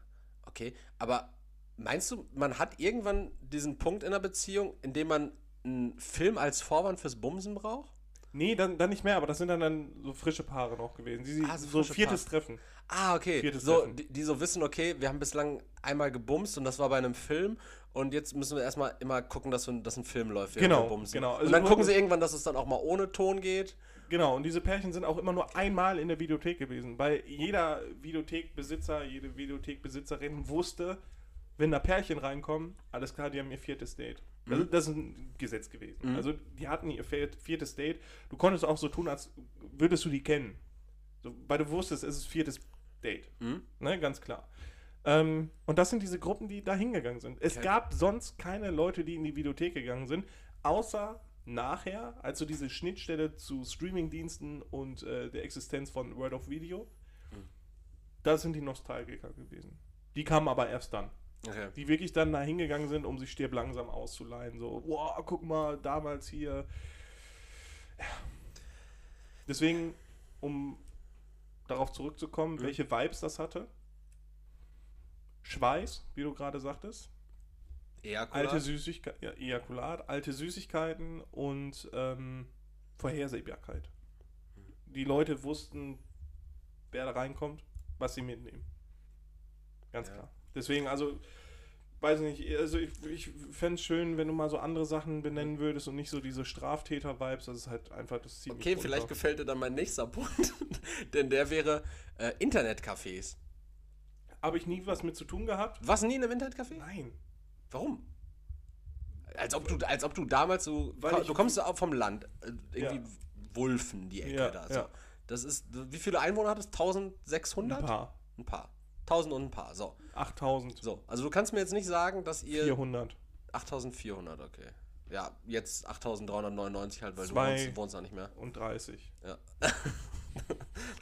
Okay, aber meinst du, man hat irgendwann diesen Punkt in der Beziehung, in dem man einen Film als Vorwand fürs Bumsen braucht? Nee, dann, dann nicht mehr, aber das sind dann, dann so frische Paare noch gewesen. Die, Ah, so so viertes Treffen. Ah, okay. Viertes So, Treffen. die, die so wissen, okay, wir haben bislang einmal gebumst und das war bei einem Film und jetzt müssen wir erstmal immer gucken, dass, wir, dass ein Film läuft. Genau, genau. Also und dann gucken sie irgendwann, dass es dann auch mal ohne Ton geht. Genau, und diese Pärchen sind auch immer nur einmal in der Videothek gewesen, weil jeder Videothekbesitzer, jede Videothekbesitzerin wusste, wenn da Pärchen reinkommen, alles klar, die haben ihr viertes Date. Das, das ist ein Gesetz gewesen. Mhm. Also die hatten ihr viert- viertes Date. Du konntest auch so tun, als würdest du die kennen. So, weil du wusstest, es ist viertes Date. Mhm. Ne, ganz klar. Ähm, und das sind diese Gruppen, die da hingegangen sind. Es Okay. gab sonst keine Leute, die in die Videothek gegangen sind, außer nachher, also diese Schnittstelle zu Streamingdiensten und äh, der Existenz von World of Video. Das sind die Nostalgiker gewesen. Die kamen aber erst dann. Okay. Die wirklich dann da hingegangen sind, um sich stirb langsam auszuleihen. So, wow, guck mal, damals hier. Ja. Deswegen, um darauf zurückzukommen, Mhm. welche Vibes das hatte. Schweiß, wie du gerade sagtest. Ejakulat. Alte Süßigkeiten, ja, Ejakulat, alte Süßigkeiten und ähm, Vorhersehbarkeit. Die Leute wussten, wer da reinkommt, was sie mitnehmen. Ganz Ja. klar. Deswegen, also, weiß nicht, also ich, ich fände es schön, wenn du mal so andere Sachen benennen würdest und nicht so diese Straftäter-Vibes, das ist halt einfach, das mich Okay, vielleicht gefällt dir dann mein nächster Punkt. [LAUGHS] Denn der wäre äh, Internetcafés. Habe ich nie was mit zu tun gehabt? Was nie in einem Internetcafé? Nein. Warum? Als ob du, als ob du damals so. Weil du kommst auch vom Land. äh, Irgendwie Ja. Wulfen, die Ecke Ja, da. So. ja. Das ist. Wie viele Einwohner hat es? 1600? Ein paar. Ein paar. 1000 und ein paar. So. 8000. So. Also du kannst mir jetzt nicht sagen, dass ihr. 400. 8400, okay. Ja, jetzt 8399 halt, weil Zwei. du wohnst, wohnst da nicht mehr. Und 30. Ja. [LAUGHS]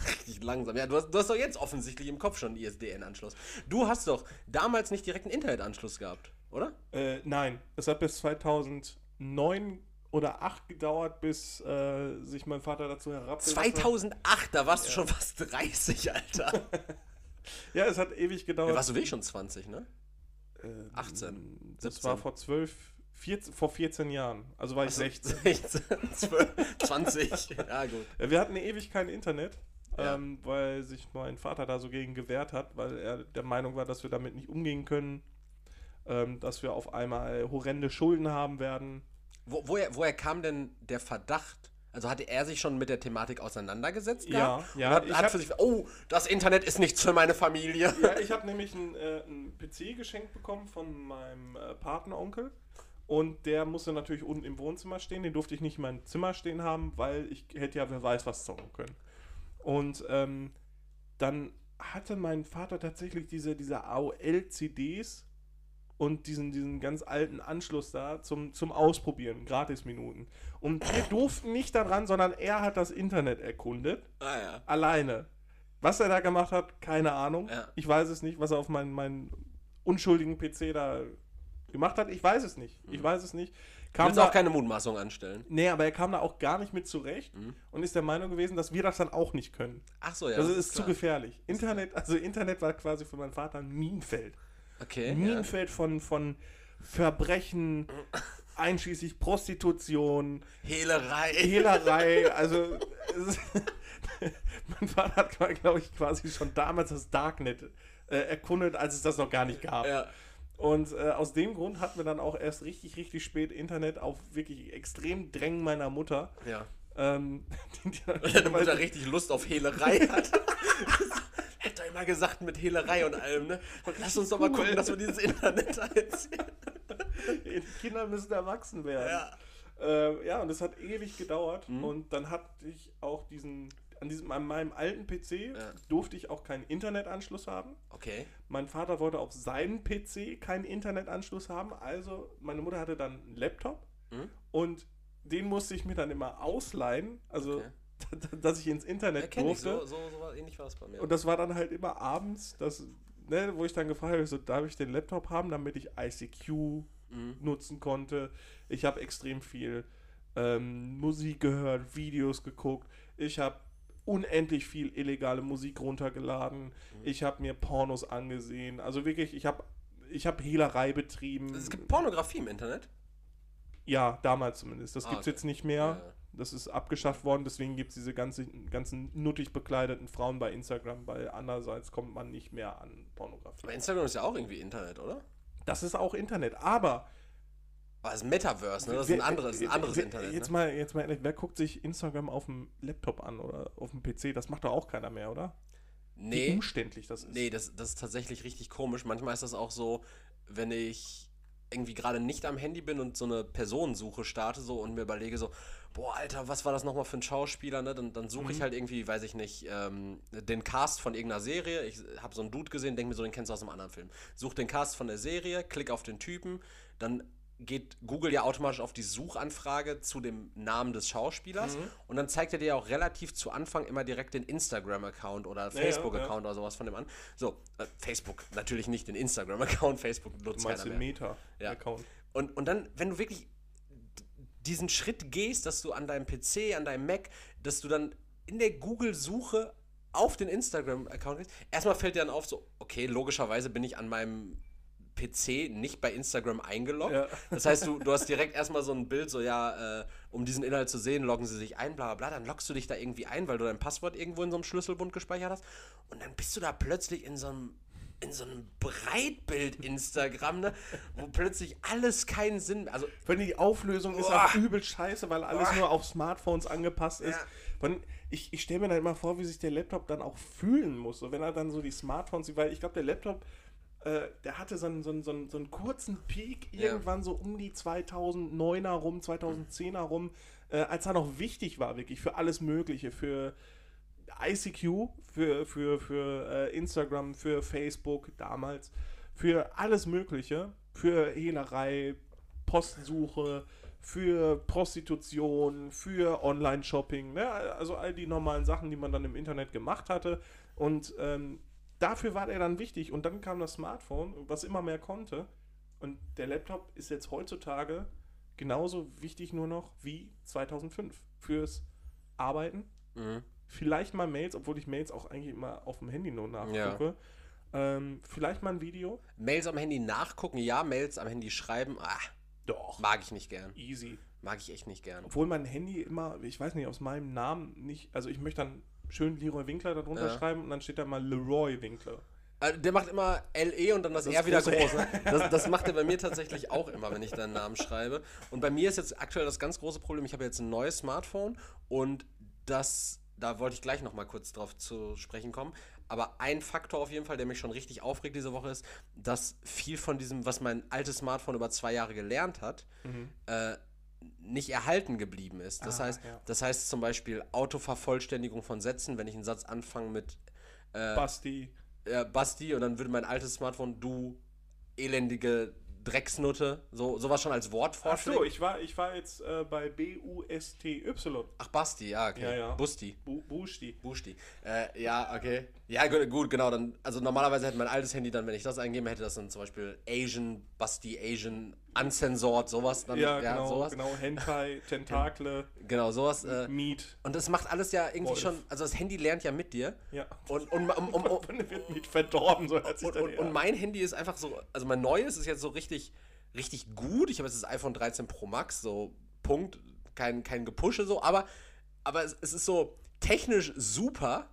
Richtig langsam. Ja, du hast, du hast doch jetzt offensichtlich im Kopf schon einen ISDN-Anschluss. Du hast doch damals nicht direkt einen Internetanschluss gehabt, oder? Äh, nein, es hat bis 2009 oder 2008 gedauert, bis äh, sich mein Vater dazu hat. 2008, da warst du schon fast 30, Alter. [LAUGHS] Ja, es hat ewig Da gedauert. warst du wirklich schon 20, ne? Äh, 18, Das 17. war vor 12, 14, vor 14 Jahren. Also war ich 16. 16, 12, 20. Ja, gut. Ja, Wir hatten ewig kein Internet, Ja. ähm, weil sich mein Vater da so gegen gewehrt hat, weil er der Meinung war, dass wir damit nicht umgehen können, ähm, dass wir auf einmal horrende Schulden haben werden. Wo, woher, woher kam denn der Verdacht? Also hatte er sich schon mit der Thematik auseinandergesetzt? Ja, gehabt? ja, Und hat, ich hat für sich, oh, das Internet ist nichts für meine Familie. [LAUGHS] Ja, ich habe nämlich einen, äh, einen PC geschenkt bekommen von meinem äh, Patenonkel. Und der musste natürlich unten im Wohnzimmer stehen. Den durfte ich nicht in meinem Zimmer stehen haben, weil ich hätte ja wer weiß was zocken können. Und ähm, dann hatte mein Vater tatsächlich diese, diese AOL-CDs und diesen, diesen ganz alten Anschluss da zum, zum Ausprobieren, Gratis-Minuten. Und wir durften nicht daran, sondern er hat das Internet erkundet Ah ja. alleine. Was er da gemacht hat, keine Ahnung. Ja. Ich weiß es nicht, was er auf meinen, meinen unschuldigen PC da gemacht hat. Ich weiß es nicht. Ich weiß es nicht. Du Kam willst da, auch keine Mutmaßung anstellen. nee, aber er kam da auch gar nicht mit zurecht Mhm. und ist der Meinung gewesen, dass wir das dann auch nicht können. Ach so, ja. das ist zu klar. gefährlich. Internet, also Internet war quasi für meinen Vater ein Minenfeld. Okay. Ein Ja. Minenfeld von, von Verbrechen, [CLEARS THROAT] einschließlich Prostitution, Hehlerei. Hehlerei, [LAUGHS] also [LAUGHS] mein Vater hat, glaube ich, quasi schon damals das Darknet äh, erkundet, als es das noch gar nicht gab. Ja. Und äh, aus dem Grund hatten wir dann auch erst richtig, richtig spät Internet auf wirklich extrem Drängen meiner Mutter. Ja. Ähm, [LAUGHS] die, die deine Mutter richtig Lust auf Hehlerei hat. Hätte doch immer gesagt mit Hehlerei und allem, ne? Und lass uns doch mal Cool. gucken, dass wir dieses Internet [LAUGHS] einziehen. die Kinder müssen erwachsen werden. Ja. Äh, ja, und es hat ewig gedauert. Mhm. Und dann hatte ich auch diesen, an diesem, an meinem alten PC Ja. durfte ich auch keinen Internetanschluss haben. Okay. Mein Vater wollte auf seinen PC keinen Internetanschluss haben, also meine Mutter hatte dann einen Laptop Mhm. Und den musste ich mir dann immer ausleihen, also Okay. [LAUGHS] dass ich ins Internet ich, durfte. so, so, so war- ähnlich war es bei mir. Und das war dann halt immer abends, das, ne, wo ich dann gefragt habe, so, darf ich den Laptop haben, damit ich ICQ Mhm. nutzen konnte. Ich habe extrem viel ähm, Musik gehört, Videos geguckt. Ich habe unendlich viel illegale Musik runtergeladen. Mhm. Ich habe mir Pornos angesehen. Also wirklich, ich habe ich hab Hehlerei betrieben. Es gibt Pornografie im Internet. ja, damals zumindest. Das Ah, gibt es okay. jetzt nicht mehr. Ja. Das ist abgeschafft worden, deswegen gibt es diese ganzen, ganzen nuttig bekleideten Frauen bei Instagram, weil andererseits kommt man nicht mehr an Pornografie. Aber Instagram ist ja auch irgendwie Internet, oder? Das ist auch Internet, aber Aber das ist Metaverse, ne? Das ist ein anderes, ein anderes Internet. Jetzt ne? mal, jetzt mal ehrlich, wer guckt sich Instagram auf dem Laptop an oder auf dem PC? Das macht doch auch keiner mehr, oder? Wie Nee, umständlich das ist. nee das, das ist tatsächlich richtig komisch. Manchmal ist das auch so, wenn ich irgendwie gerade nicht am Handy bin und so eine Personensuche starte so und mir überlege so, boah, Alter, was war das nochmal für ein Schauspieler, ne? Dann, dann suche Mhm. ich halt irgendwie, weiß ich nicht, ähm, den Cast von irgendeiner Serie. Ich habe so einen Dude gesehen, denke mir so, den kennst du aus einem anderen Film. Such den Cast von der Serie, klick auf den Typen, dann geht Google ja automatisch auf die Suchanfrage zu dem Namen des Schauspielers Mhm. und dann zeigt er dir auch relativ zu Anfang immer direkt den Instagram-Account oder ja, Facebook-Account oder sowas von dem an. So, äh, Facebook, natürlich nicht den Instagram-Account, [LAUGHS] Facebook du nutzt meinst keiner den mehr. Ja. Meta-Account. Und, und dann, wenn du wirklich diesen Schritt gehst, dass du an deinem PC, an deinem Mac, dass du dann in der Google-Suche auf den Instagram-Account gehst, erstmal fällt dir dann auf, so, okay, logischerweise bin ich an meinem PC nicht bei Instagram eingeloggt. Ja. Das heißt, du, du hast direkt erstmal so ein Bild, so ja, äh, um diesen Inhalt zu sehen, loggen sie sich ein, bla bla bla. Dann loggst du dich da irgendwie ein, weil du dein Passwort irgendwo in so einem Schlüsselbund gespeichert hast. Und dann bist du da plötzlich in so einem, in so einem Breitbild-Instagram, ne, wo plötzlich alles keinen Sinn mehr. Also, Wenn die Auflösung ist Boah. auch übel scheiße, weil alles nur auf Smartphones angepasst ist. Ja. Ich ich stelle mir dann immer vor, wie sich der Laptop dann auch fühlen muss. So, wenn er dann so die Smartphones sieht, weil ich glaube, der Laptop, äh, der hatte so einen, so, einen, so, einen, so einen kurzen Peak Ja. irgendwann so um die 2009er rum, 2010er rum, äh, als er noch wichtig war, wirklich für alles Mögliche, für ICQ, für, für, für äh, Instagram, für Facebook damals, für alles Mögliche, für Hehlerei, Postsuche, für Prostitution, für Online-Shopping, ne? also all die normalen Sachen, die man dann im Internet gemacht hatte. Und ähm, dafür war der dann wichtig. Und dann kam das Smartphone, was immer mehr konnte. Und der Laptop ist jetzt heutzutage genauso wichtig nur noch wie 2005 fürs Arbeiten, mhm. Vielleicht mal Mails, obwohl ich Mails auch eigentlich immer auf dem Handy nur nachgucke. Ähm, vielleicht mal ein Video. Mails am Handy nachgucken, ja, Mails am Handy schreiben, ah, Doch. mag ich nicht gern. Easy. Mag ich echt nicht gern. Obwohl mein Handy immer, ich weiß nicht, aus meinem Namen nicht, also ich möchte dann schön Leroy Winkler darunter Ja. schreiben und dann steht da mal Leroy Winkler. Äh, Der macht immer LE und dann das, Das R wieder groß. Ne? [LAUGHS] Das, das macht er bei mir tatsächlich auch immer, wenn ich deinen Namen schreibe. Und bei mir ist jetzt aktuell das ganz große Problem, ich habe jetzt ein neues Smartphone und das, da wollte ich gleich nochmal kurz drauf zu sprechen kommen. Aber ein Faktor auf jeden Fall, der mich schon richtig aufregt diese Woche, ist, dass viel von diesem, was mein altes Smartphone über zwei Jahre gelernt hat, äh, nicht erhalten geblieben ist. Das, Ah, heißt, ja. das heißt zum Beispiel Autovervollständigung von Sätzen, wenn ich einen Satz anfange mit Basti. äh, Basti und dann würde mein altes Smartphone du elendige Drecksnutte, so sowas schon als Wort Ach so, vorschlägt. ich war, ich war jetzt äh, bei B-U-S-T-Y. Ach, Basti, ja, okay. Ja, ja. Busti. Bu Busti. Busti. Äh, ja, okay. Ja, gut, gut, genau. Dann, also normalerweise hätte mein altes Handy dann, wenn ich das eingebe, hätte das dann zum Beispiel Asian, Basti, Asian, uncensored, sowas. Dann, Ja, genau, sowas. genau. Hentai, [LAUGHS] Tentakle, Genau, sowas. Äh, Meat. und das macht alles ja irgendwie Wolf. schon, also das Handy lernt ja mit dir. Ja. Und, und, um, um, [LAUGHS] um, wird Meat verdorben, so hört sich und, und, und mein Handy ist einfach so, also mein neues ist jetzt so richtig, richtig gut. Ich habe jetzt das iPhone 13 Pro Max, so Punkt, kein, kein Gepusche so, aber, aber es, es ist so technisch super,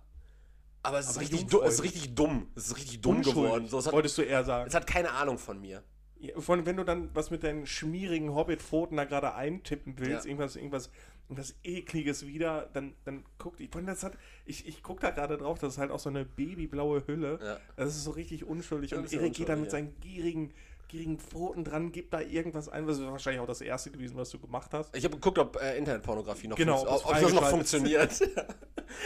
aber es ist, Aber richtig, du, es ist richtig dumm. Es ist richtig dumm Unschuldig, geworden. So, hat, wolltest du eher sagen. es hat keine Ahnung von mir. Ja, Vor allem, wenn du dann was mit deinen schmierigen Hobbit-Pfoten da gerade eintippen willst, Ja. irgendwas, irgendwas, irgendwas ekliges wieder, dann, dann guck die. Das hat, ich, ich guck da gerade drauf, das ist halt auch so eine babyblaue Hülle. Ja. Das ist so richtig unschuldig Das und ja Erik geht dann mit seinen gierigen gierigen Pfoten dran, gib da irgendwas ein, was ist wahrscheinlich auch das erste gewesen, was du gemacht hast. Ich habe geguckt, ob äh, Internetpornografie noch Genau, ob es ob, das noch funktioniert. [LAUGHS]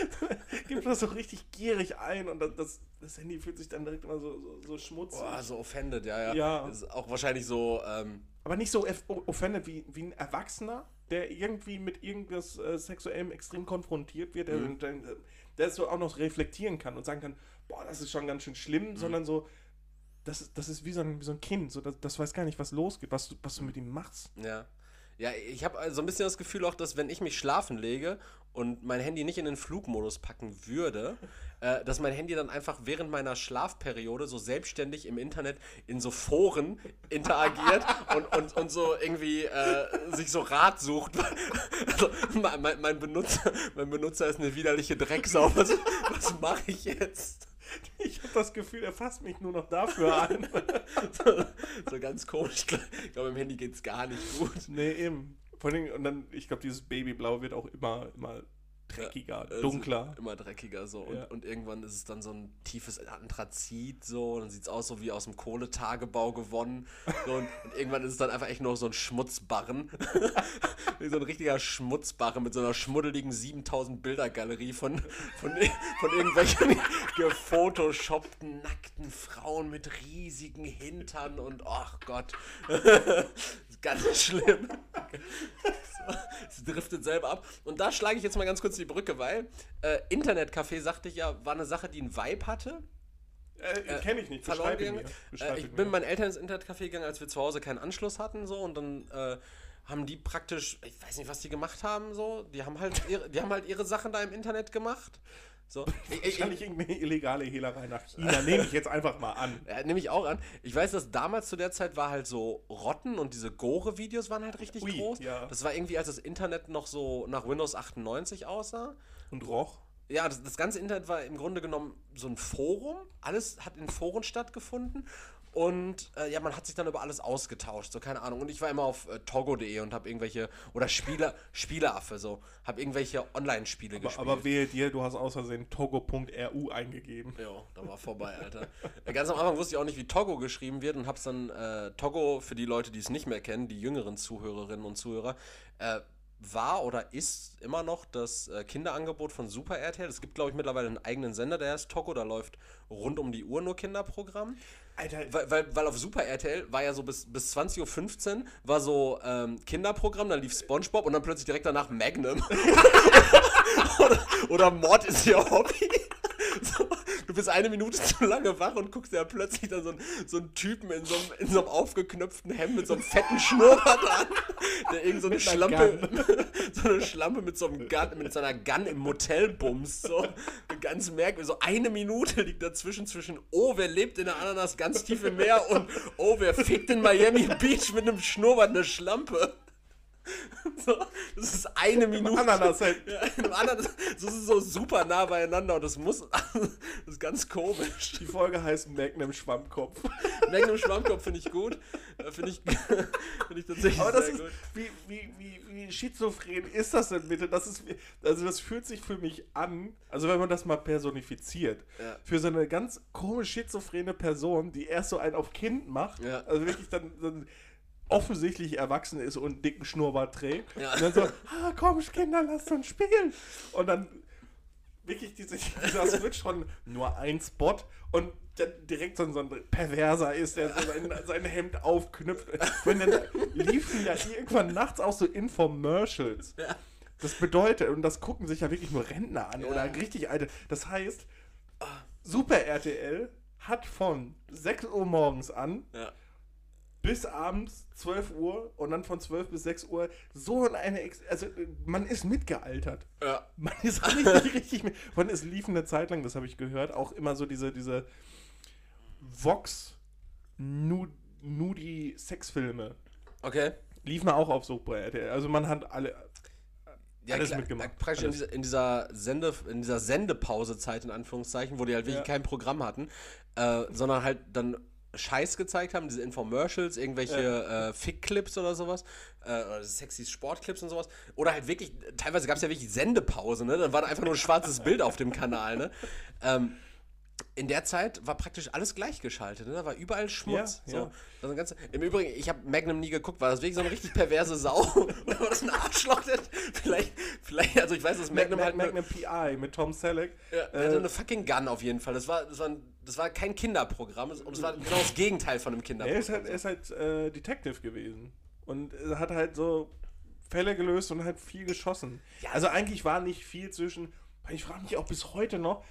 [LAUGHS] gib das so richtig gierig ein und das, das, das Handy fühlt sich dann direkt immer so, so, so schmutzig. Boah, so offended, ja, ja. Ja. Das ist auch wahrscheinlich so, ähm, Aber nicht so offended wie, wie ein Erwachsener, der irgendwie mit irgendwas äh, Sexuellem extrem konfrontiert wird, der, Mhm. der, der so auch noch reflektieren kann und sagen kann, boah, das ist schon ganz schön schlimm, sondern so, das ist, das ist wie so ein, wie so ein Kind, so, das, das weiß gar nicht, was losgeht, was du, was du mit ihm machst. Ja. Ja, ich habe so ein bisschen das Gefühl auch, dass wenn ich mich schlafen lege und mein Handy nicht in den Flugmodus packen würde, [LAUGHS] äh, dass mein Handy dann einfach während meiner Schlafperiode so selbstständig im Internet in so Foren [LAUGHS] interagiert und, und, und so irgendwie äh, sich so Rat sucht. [LAUGHS] Also, mein, mein- mein, Benutzer, mein Benutzer ist eine widerliche Drecksau. Was, was mache ich jetzt? [LAUGHS] Ich habe das Gefühl, er fasst mich nur noch dafür [LAUGHS] an. So, so ganz komisch. Ich glaube, im Handy geht es gar nicht gut. nee, eben. Vor allem, und dann, ich glaube, dieses Babyblau wird auch immer, immer dreckiger, Also dunkler. Immer dreckiger so. Und, Ja. und irgendwann ist es dann so ein tiefes Anthrazit so. Und dann sieht es aus so wie aus dem Kohletagebau gewonnen. So, und, und irgendwann ist es dann einfach echt nur so ein Schmutzbarren. [LAUGHS] so ein richtiger Schmutzbarren mit so einer schmuddeligen 7000 Bildergalerie von, von, von irgendwelchen [LAUGHS] gefotoshoppten, nackten Frauen mit riesigen Hintern und ach Gott. [LAUGHS] Ganz schlimm. So, Es driftet selber ab. Und da schlage ich jetzt mal ganz kurz die Brücke, weil äh, Internetcafé, sagte ich ja, war eine Sache, die einen Vibe hatte. Äh, Kenne ich nicht, Verloren gegangen. Äh, ich bin mit meinen Eltern ins Internetcafé gegangen, als wir zu Hause keinen Anschluss hatten, so und dann äh, haben die praktisch, ich weiß nicht, was die gemacht haben, so, die haben halt ihre, die haben halt ihre Sachen da im Internet gemacht. So, [LAUGHS] ich, ich, Wahrscheinlich irgendeine illegale Hehlerei nach [LAUGHS] China, nehme ich jetzt einfach mal an. Ja, nehme ich auch an. Ich weiß, dass damals zu der Zeit war halt so Rotten und diese Gore-Videos waren halt richtig Ui, groß. ja. Das war irgendwie, als das Internet noch so nach Windows 98 aussah. Und roch? Ja, das, das ganze Internet war im Grunde genommen so ein Forum. Alles hat in Foren stattgefunden. Und äh, ja, man hat sich dann über alles ausgetauscht, so keine Ahnung. Und ich war immer auf äh, togo.de und habe irgendwelche, oder Spieler, Spieleaffe, so, habe irgendwelche Online-Spiele gespielt. aber wehe dir, du hast aus Versehen togo.ru eingegeben. Jo, da war vorbei, Alter. Äh, Ganz am Anfang wusste ich auch nicht, wie Togo geschrieben wird und hab's dann äh, Togo für die Leute, die es nicht mehr kennen, die jüngeren Zuhörerinnen und Zuhörer, äh, war oder ist immer noch das äh, Kinderangebot von Super RTL. Es gibt, glaube ich, mittlerweile einen eigenen Sender, der heißt Togo, da läuft rund um die Uhr nur Kinderprogramm. Alter, Weil, weil, weil auf Super RTL war ja so bis, bis 20.15 Uhr war so ähm, Kinderprogramm, dann lief Spongebob und dann plötzlich direkt danach Magnum. [LAUGHS] oder, oder Mord ist ihr Hobby. Bist eine Minute [LAUGHS] zu lange wach und guckst ja plötzlich dann so, einen- so einen Typen in so, einem, in so einem aufgeknöpften Hemd mit so einem fetten [LAUGHS] Schnurrbart an, der irgend so eine Schlampe, [LAUGHS] so eine Schlampe mit so einem Gun, mit seiner Gun im Motel bumst. So. Ganz merkwürdig. So eine Minute liegt dazwischen zwischen, oh, wer lebt in der Ananas ganz tief im Meer und oh, wer fickt in Miami Beach mit einem Schnurrbart eine Schlampe. [LAUGHS] So, das ist eine Minute. Ananas halt. Ja, Ananas. Das ist so super nah beieinander und das muss. [LAUGHS] Das ist ganz komisch. Die Folge heißt Magnum Schwammkopf. Magnum Schwammkopf finde ich gut. Äh, Finde ich, [LAUGHS] find ich tatsächlich Aber das sehr ist, gut. wie, wie, wie, wie schizophren ist das denn bitte? Das ist, also das fühlt sich für mich an, also wenn man das mal personifiziert, Ja. für so eine ganz komisch schizophrene Person, die erst so einen auf Kind macht, Ja. also wirklich dann, dann offensichtlich erwachsen ist und einen dicken Schnurrbart trägt. Ja. Und dann so, ah, komm, Kinder, lasst uns spielen. Und dann wirklich diese, dieser Switch von nur ein Spot und dann direkt so ein, so ein Perverser ist, der so sein, sein Hemd aufknüpft. Wenn dann liefen ja irgendwann nachts auch so Infomercials. Ja. Das bedeutet, und das gucken sich ja wirklich nur Rentner an Ja. oder richtig alte. Das heißt, Super RTL hat von 6 Uhr morgens an Ja. Bis abends 12 Uhr und dann von 12 bis 6 Uhr so eine, Ex also äh, man ist mitgealtert. Ja. Man ist richtig, [LAUGHS] richtig mit. Und es lief eine Zeit lang, das habe ich gehört, auch immer so diese, diese Vox Nud Nudi Sexfilme. Okay. Liefen auch auf RTL. Also man hat alle. Ja, Alles klar, mitgemacht. Praktisch in dieser, in dieser Sende, in dieser Sendepausezeit, in Anführungszeichen, wo die halt wirklich Ja. kein Programm hatten, äh, sondern halt dann Scheiß gezeigt haben, diese Infomercials, irgendwelche äh, Fick-Clips oder sowas, äh, oder sexy Sportclips und sowas. Oder halt wirklich, teilweise gab es ja wirklich Sendepause, ne? Dann war da einfach nur ein schwarzes Bild auf dem Kanal, ne? Ähm, in der Zeit war praktisch alles gleichgeschaltet. Ne? Da war überall Schmutz. Ja, so. ja. Das ganze, Im Übrigen, ich habe Magnum nie geguckt, war deswegen so eine richtig perverse Sau. [LAUGHS] Oder war das ein Arschloch? Vielleicht, vielleicht, also ich weiß, dass Magnum Magnum, halt. Magnum PI mit Tom Selleck. ja, Äh, hatte eine fucking Gun auf jeden Fall. Das war, das war, ein, das war kein Kinderprogramm und es war genau das Gegenteil von einem [LAUGHS] er Kinderprogramm. ist halt, er ist halt äh, Detective gewesen. Und er hat halt so Fälle gelöst und halt viel geschossen. Ja. Also eigentlich war nicht viel zwischen. Ich frage mich auch bis heute noch,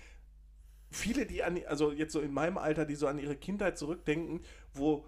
viele, die an, also jetzt so in meinem Alter, die so an ihre Kindheit zurückdenken, wo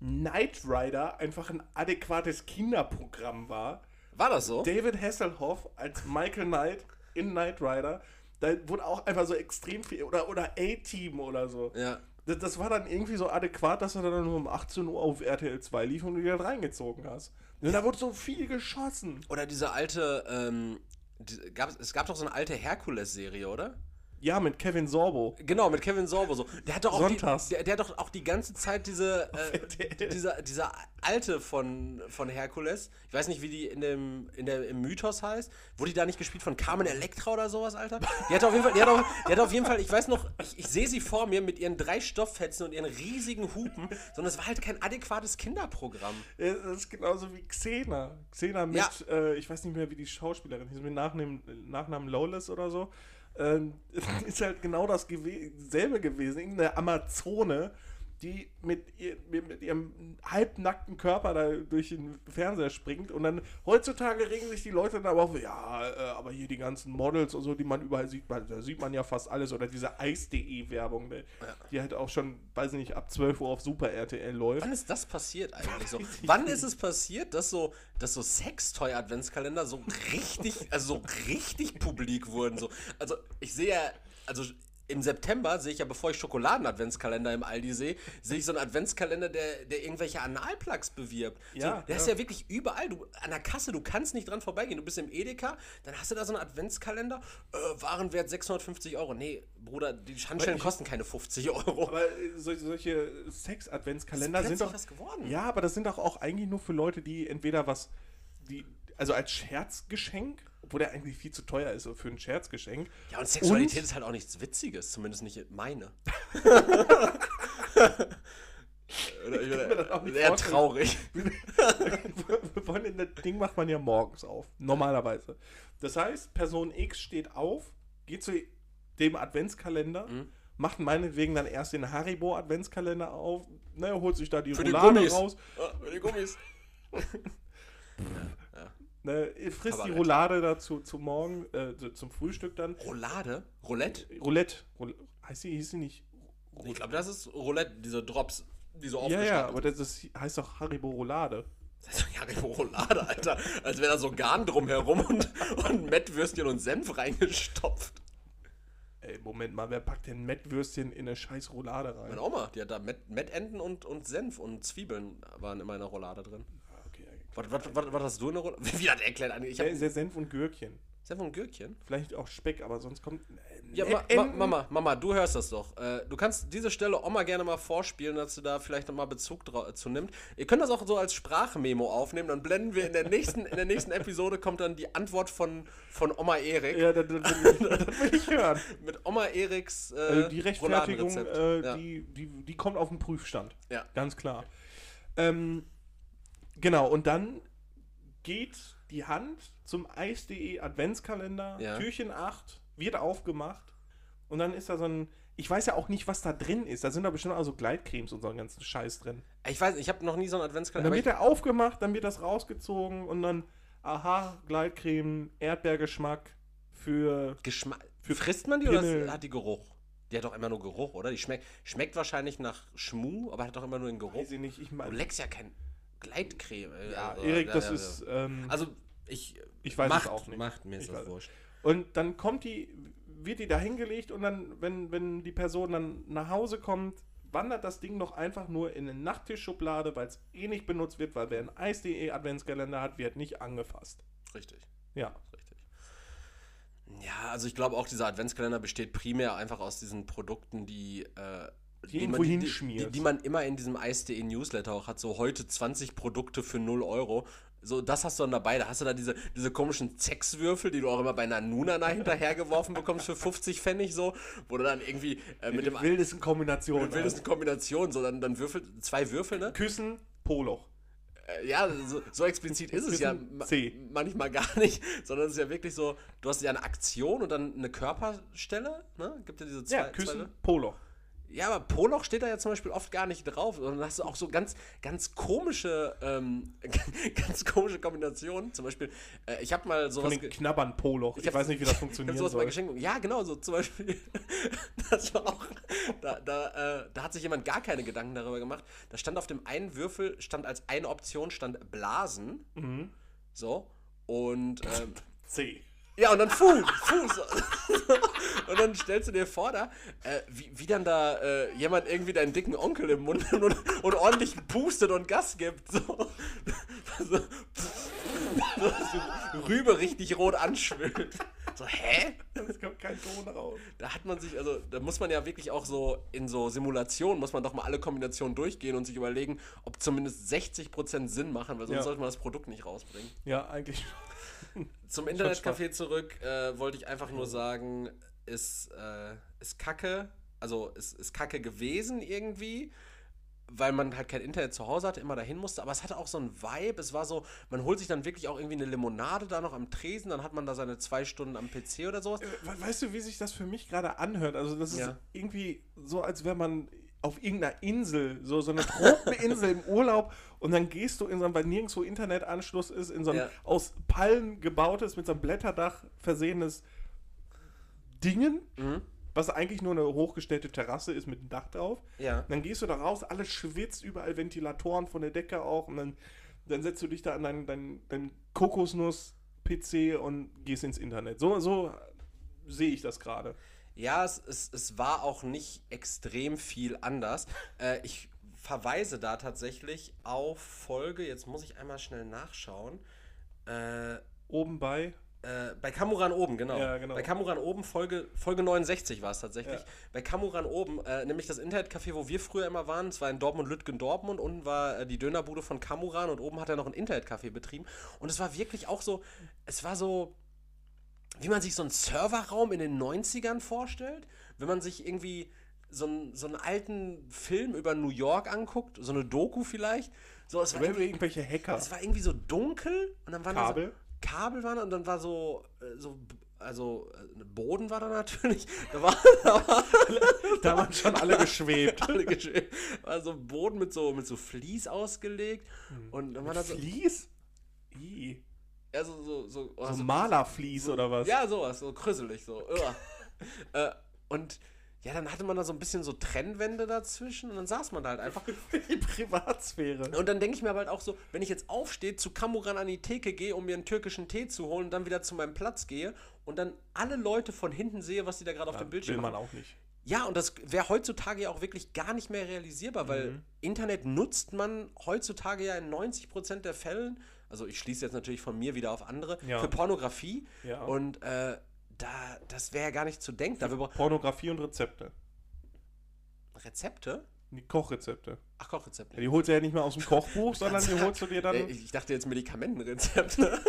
Knight Rider einfach ein adäquates Kinderprogramm war. war das so? David Hasselhoff als Michael Knight in Knight Rider, da wurde auch einfach so extrem viel, oder, oder A-Team oder so. Ja. Das, das war dann irgendwie so adäquat, dass er dann nur um 18 Uhr auf RTL 2 lief und du dir das reingezogen hast. Und da wurde so viel geschossen. Oder diese alte, ähm, die, gab, es gab doch so eine alte Herkules-Serie, oder? Ja, mit Kevin Sorbo. Genau, mit Kevin Sorbo so. Der hat doch auch, die, der, der hat doch auch die ganze Zeit diese, äh, dieser, dieser alte von, von Herkules, ich weiß nicht, wie die in dem, in der, im Mythos heißt, wurde die da nicht gespielt von Carmen Electra oder sowas, Alter? Die hat auf jeden Fall, die hat auf, die hat auf jeden Fall, ich weiß noch, ich, ich sehe sie vor mir mit ihren drei Stofffetzen und ihren riesigen Hupen, sondern es war halt kein adäquates Kinderprogramm. Äh, Das ist genauso wie Xena. Xena mit, Ja. äh, ich weiß nicht mehr, wie die Schauspielerin hieß, mit Nachnamen, Nachnamen Lawless oder so. Ähm, [LAUGHS] ist halt genau das gewe gewesen. Irgendeine Amazone, die mit, ihr, mit ihrem halbnackten Körper da durch den Fernseher springt. Und dann heutzutage regen sich die Leute dann aber auf, ja, äh, aber hier die ganzen Models und so, die man überall sieht, da sieht man ja fast alles. Oder diese Eis.de-Werbung, ne, die halt auch schon, weiß ich nicht, ab 12 Uhr auf Super RTL läuft. Wann ist das passiert eigentlich so? [LAUGHS] Wann ist es passiert, dass so, dass so Sextoy-Adventskalender so richtig, also so richtig publik wurden? So? Also ich sehe ja, also im September sehe ich ja, bevor ich Schokoladen-Adventskalender im Aldi sehe, sehe ich so einen Adventskalender, der, der irgendwelche Analplugs bewirbt. Ja, so, der ist ja. ja wirklich überall. Du, an der Kasse, du kannst nicht dran vorbeigehen. Du bist im Edeka, dann hast du da so einen Adventskalender, äh, Warenwert 650 Euro. Nee, Bruder, die Handschellen ich- kosten keine 50 Euro. Aber äh, sol- solche Sex-Adventskalender sind doch. was geworden. Ja, aber das sind doch auch eigentlich nur für Leute, die entweder was. Die, also als Scherzgeschenk, obwohl der eigentlich viel zu teuer ist für ein Scherzgeschenk. Ja, und Sexualität ist halt auch nichts Witziges, zumindest nicht meine. [LAUGHS] Oder vorstellen. traurig. [LAUGHS] Das Ding macht man ja morgens auf. Normalerweise. Das heißt, Person X steht auf, geht zu dem Adventskalender, Mhm. macht meinetwegen dann erst den Haribo-Adventskalender auf, ne, holt sich da die Für Roulade raus, Ah, Für die Gummis. [LAUGHS] ne, frisst die Kabarett. Roulade dazu zum Morgen, äh, zu- zum Frühstück dann. Roulade? Roulette? Roulette. Roul- heißt sie, hieß sie nicht? Ich glaube, das ist Roulette, diese Drops, die so Ja, ja, aber das, das heißt doch Haribo Roulade. Das ist ja Roulade, Alter. Als wäre da so Garn drumherum und, und Mettwürstchen und Senf reingestopft. Ey, Moment mal, wer packt denn Mettwürstchen in eine scheiß Roulade rein? Meine Oma, die hat da Mett, Mettenten und, und Senf und Zwiebeln waren in meiner Roulade drin. Was, was, was, was hast du in der Roulade? [LAUGHS] Wie hat er erklärt? Ich Sehr Senf und Gürkchen. Senf und Gürkchen. Vielleicht auch Speck, aber sonst kommt. äh, Ja, ma, ma, Mama, Mama, du hörst das doch. Äh, du kannst diese Stelle Oma gerne mal vorspielen, dass du da vielleicht nochmal Bezug drau- zu nimmt. Ihr könnt das auch so als Sprachmemo aufnehmen, dann blenden wir in der nächsten, in der nächsten Episode kommt dann die Antwort von, von Oma Erik Ja, das, das, will ich, [LAUGHS] das will ich hören. [LAUGHS] mit Oma Eriks äh, Also die Rechtfertigung, äh, ja. die, die, die kommt auf den Prüfstand. Ja. Ganz klar. Ähm, genau, und dann geht die Hand zum Eis.de Adventskalender, Ja. Türchen 8, wird aufgemacht und dann ist da so ein. Ich weiß ja auch nicht, was da drin ist. Da sind da bestimmt auch so Gleitcremes und so einen ganzen Scheiß drin. Ich weiß, ich habe noch nie so einen Und Adventskalender. dann aber wird er aufgemacht, dann wird das rausgezogen und dann, aha, Gleitcreme, Erdbeergeschmack für. Geschmack. für Frisst man die Pimmel. oder hat die Geruch? Die hat doch immer nur Geruch, oder? Die schmeckt, schmeckt wahrscheinlich nach Schmu, aber hat doch immer nur den Geruch. Weiß ich nicht, ich Du meine. leckst ja kein Gleitcreme. äh, Ja, also, Erik, das ja, ist. Ähm, Also, ich. Ich weiß es macht, auch nicht. Macht mir Ich das wurscht. Und dann kommt die, wird die da hingelegt und dann, wenn, wenn die Person dann nach Hause kommt, wandert das Ding noch einfach nur in eine Nachttischschublade, weil es eh nicht benutzt wird, weil wer ein Eis.de Adventskalender hat, wird nicht angefasst. Richtig. Ja. Richtig. Ja, also ich glaube auch, dieser Adventskalender besteht primär einfach aus diesen Produkten, die äh, Die man, die, die, man immer in diesem Eis.de Newsletter auch hat, so heute 20 Produkte für 0 Euro. So, das hast du dann dabei. Da hast du da diese, diese komischen Zexwürfel, die du auch immer bei Nanunana hinterhergeworfen bekommst für 50 Pfennig, so, wo du dann irgendwie äh, mit dem wildesten Kombinationen. mit wildesten Kombinationen, so dann, dann Würfel, zwei Würfel, ne? Küssen, Poloch. Äh, Ja, so, so explizit ist es ja C. manchmal gar nicht, sondern es ist ja wirklich so, du hast ja eine Aktion und dann eine Körperstelle, ne? Gibt ja diese zwei, Ja, Küssen, zwei Poloch. Ja, aber Poloch steht da ja zum Beispiel oft gar nicht drauf. Und dann hast du auch so ganz, ganz komische, ähm, [LAUGHS] ganz komische Kombinationen. Zum Beispiel, äh, ich habe mal Von sowas. den ge- Knabbern Poloch. Ich, hab- weiß nicht, wie das [LAUGHS] ich hab funktionieren sowas mal soll. geschenkt. Ja, genau, so zum Beispiel. [LAUGHS] das war auch. Da, da, äh, da hat sich jemand gar keine Gedanken darüber gemacht. Da stand auf dem einen Würfel, stand als eine Option, stand Blasen. Mhm. So. Und ähm, C. ja, und dann Fuß, Fuß. Und dann stellst du dir vor, da, äh, wie, wie dann da äh, jemand irgendwie deinen dicken Onkel im Mund und, und ordentlich pustet und Gas gibt. So, [LAUGHS] so, so Rübe richtig rot anschwillt. So, hä? Es kommt kein Ton raus. Da hat man sich, also da muss man ja wirklich auch so in so Simulationen, muss man doch mal alle Kombinationen durchgehen und sich überlegen, ob zumindest 60% Sinn machen, weil sonst Ja. sollte man das Produkt nicht rausbringen. Ja, eigentlich. Zum Internetcafé zurück äh, wollte ich einfach nur sagen, ist, äh, ist kacke, also ist, ist kacke gewesen irgendwie, weil man halt kein Internet zu Hause hatte, immer dahin musste, aber es hatte auch so ein Vibe, es war so, man holt sich dann wirklich auch irgendwie eine Limonade da noch am Tresen, dann hat man da seine zwei Stunden am PC oder sowas. Äh, we- Weißt du, wie sich das für mich gerade anhört? Also, das ist Ja. irgendwie so, als wäre man auf irgendeiner Insel, so, so eine Tropeninsel im Urlaub und dann gehst du in so ein, weil nirgendwo Internetanschluss ist, in so ein Ja. aus Palmen gebautes, mit so einem Blätterdach versehenes Dingen, Mhm. was eigentlich nur eine hochgestellte Terrasse ist mit einem Dach drauf. Ja. Dann gehst du da raus, alles schwitzt, überall Ventilatoren von der Decke auch und dann, dann setzt du dich da an deinen dein, dein Kokosnuss-PC und gehst ins Internet. So, so sehe ich das gerade. Ja, es, es, es war auch nicht extrem viel anders. Äh, ich verweise da tatsächlich auf Folge, jetzt muss ich einmal schnell nachschauen. Äh, Oben bei. Äh, bei Kamuran oben, genau. Ja, genau. Bei Kamuran oben, Folge, Folge 69 war es tatsächlich. Ja. Bei Kamuran oben, äh, nämlich das Internetcafé, wo wir früher immer waren, es war in Dortmund, Lütgen, Dortmund, unten war äh, die Dönerbude von Kamuran und oben hat er noch ein Internetcafé betrieben. Und es war wirklich auch so, es war so, wie man sich so einen Serverraum in den 90ern vorstellt, wenn man sich irgendwie so einen, so einen alten Film über New York anguckt, so eine Doku vielleicht. So, es war irgendwie, irgendwelche Hacker. es war irgendwie so dunkel und dann waren da Kabel. so Kabel waren und dann war so, äh, so also äh, Boden war da natürlich. [LAUGHS] Da war, da war [LAUGHS] Da waren schon alle geschwebt. [LAUGHS] alle geschrieben. War so Boden mit so mit so Vlies ausgelegt und dann war da so, Vlies? I. also so so, oh, So so Malervlies oder was? ja sowas so krüsselig so. Äh, und ja, dann hatte man da so ein bisschen so Trennwände dazwischen und dann saß man da halt einfach. Die Privatsphäre. Und dann denke ich mir aber halt auch so, wenn ich jetzt aufstehe, zu Kamuran an die Theke gehe, um mir einen türkischen Tee zu holen und dann wieder zu meinem Platz gehe und dann alle Leute von hinten sehe, was die da gerade auf dem Bildschirm will man machen. auch nicht. Ja, und das wäre heutzutage ja auch wirklich gar nicht mehr realisierbar, weil Mhm. Internet nutzt man heutzutage ja in 90% der Fällen, also ich schließe jetzt natürlich von mir wieder auf andere, Ja. für Pornografie. Ja. Und äh, da, das wäre ja gar nicht zu denken. Da wir bra- Pornografie und Rezepte. Rezepte? Die Kochrezepte. Ach, Kochrezepte. Ja, die holst du ja nicht mehr aus dem Kochbuch, [LAUGHS] sondern die holst du dir dann. Äh, ich dachte jetzt Medikamentenrezepte.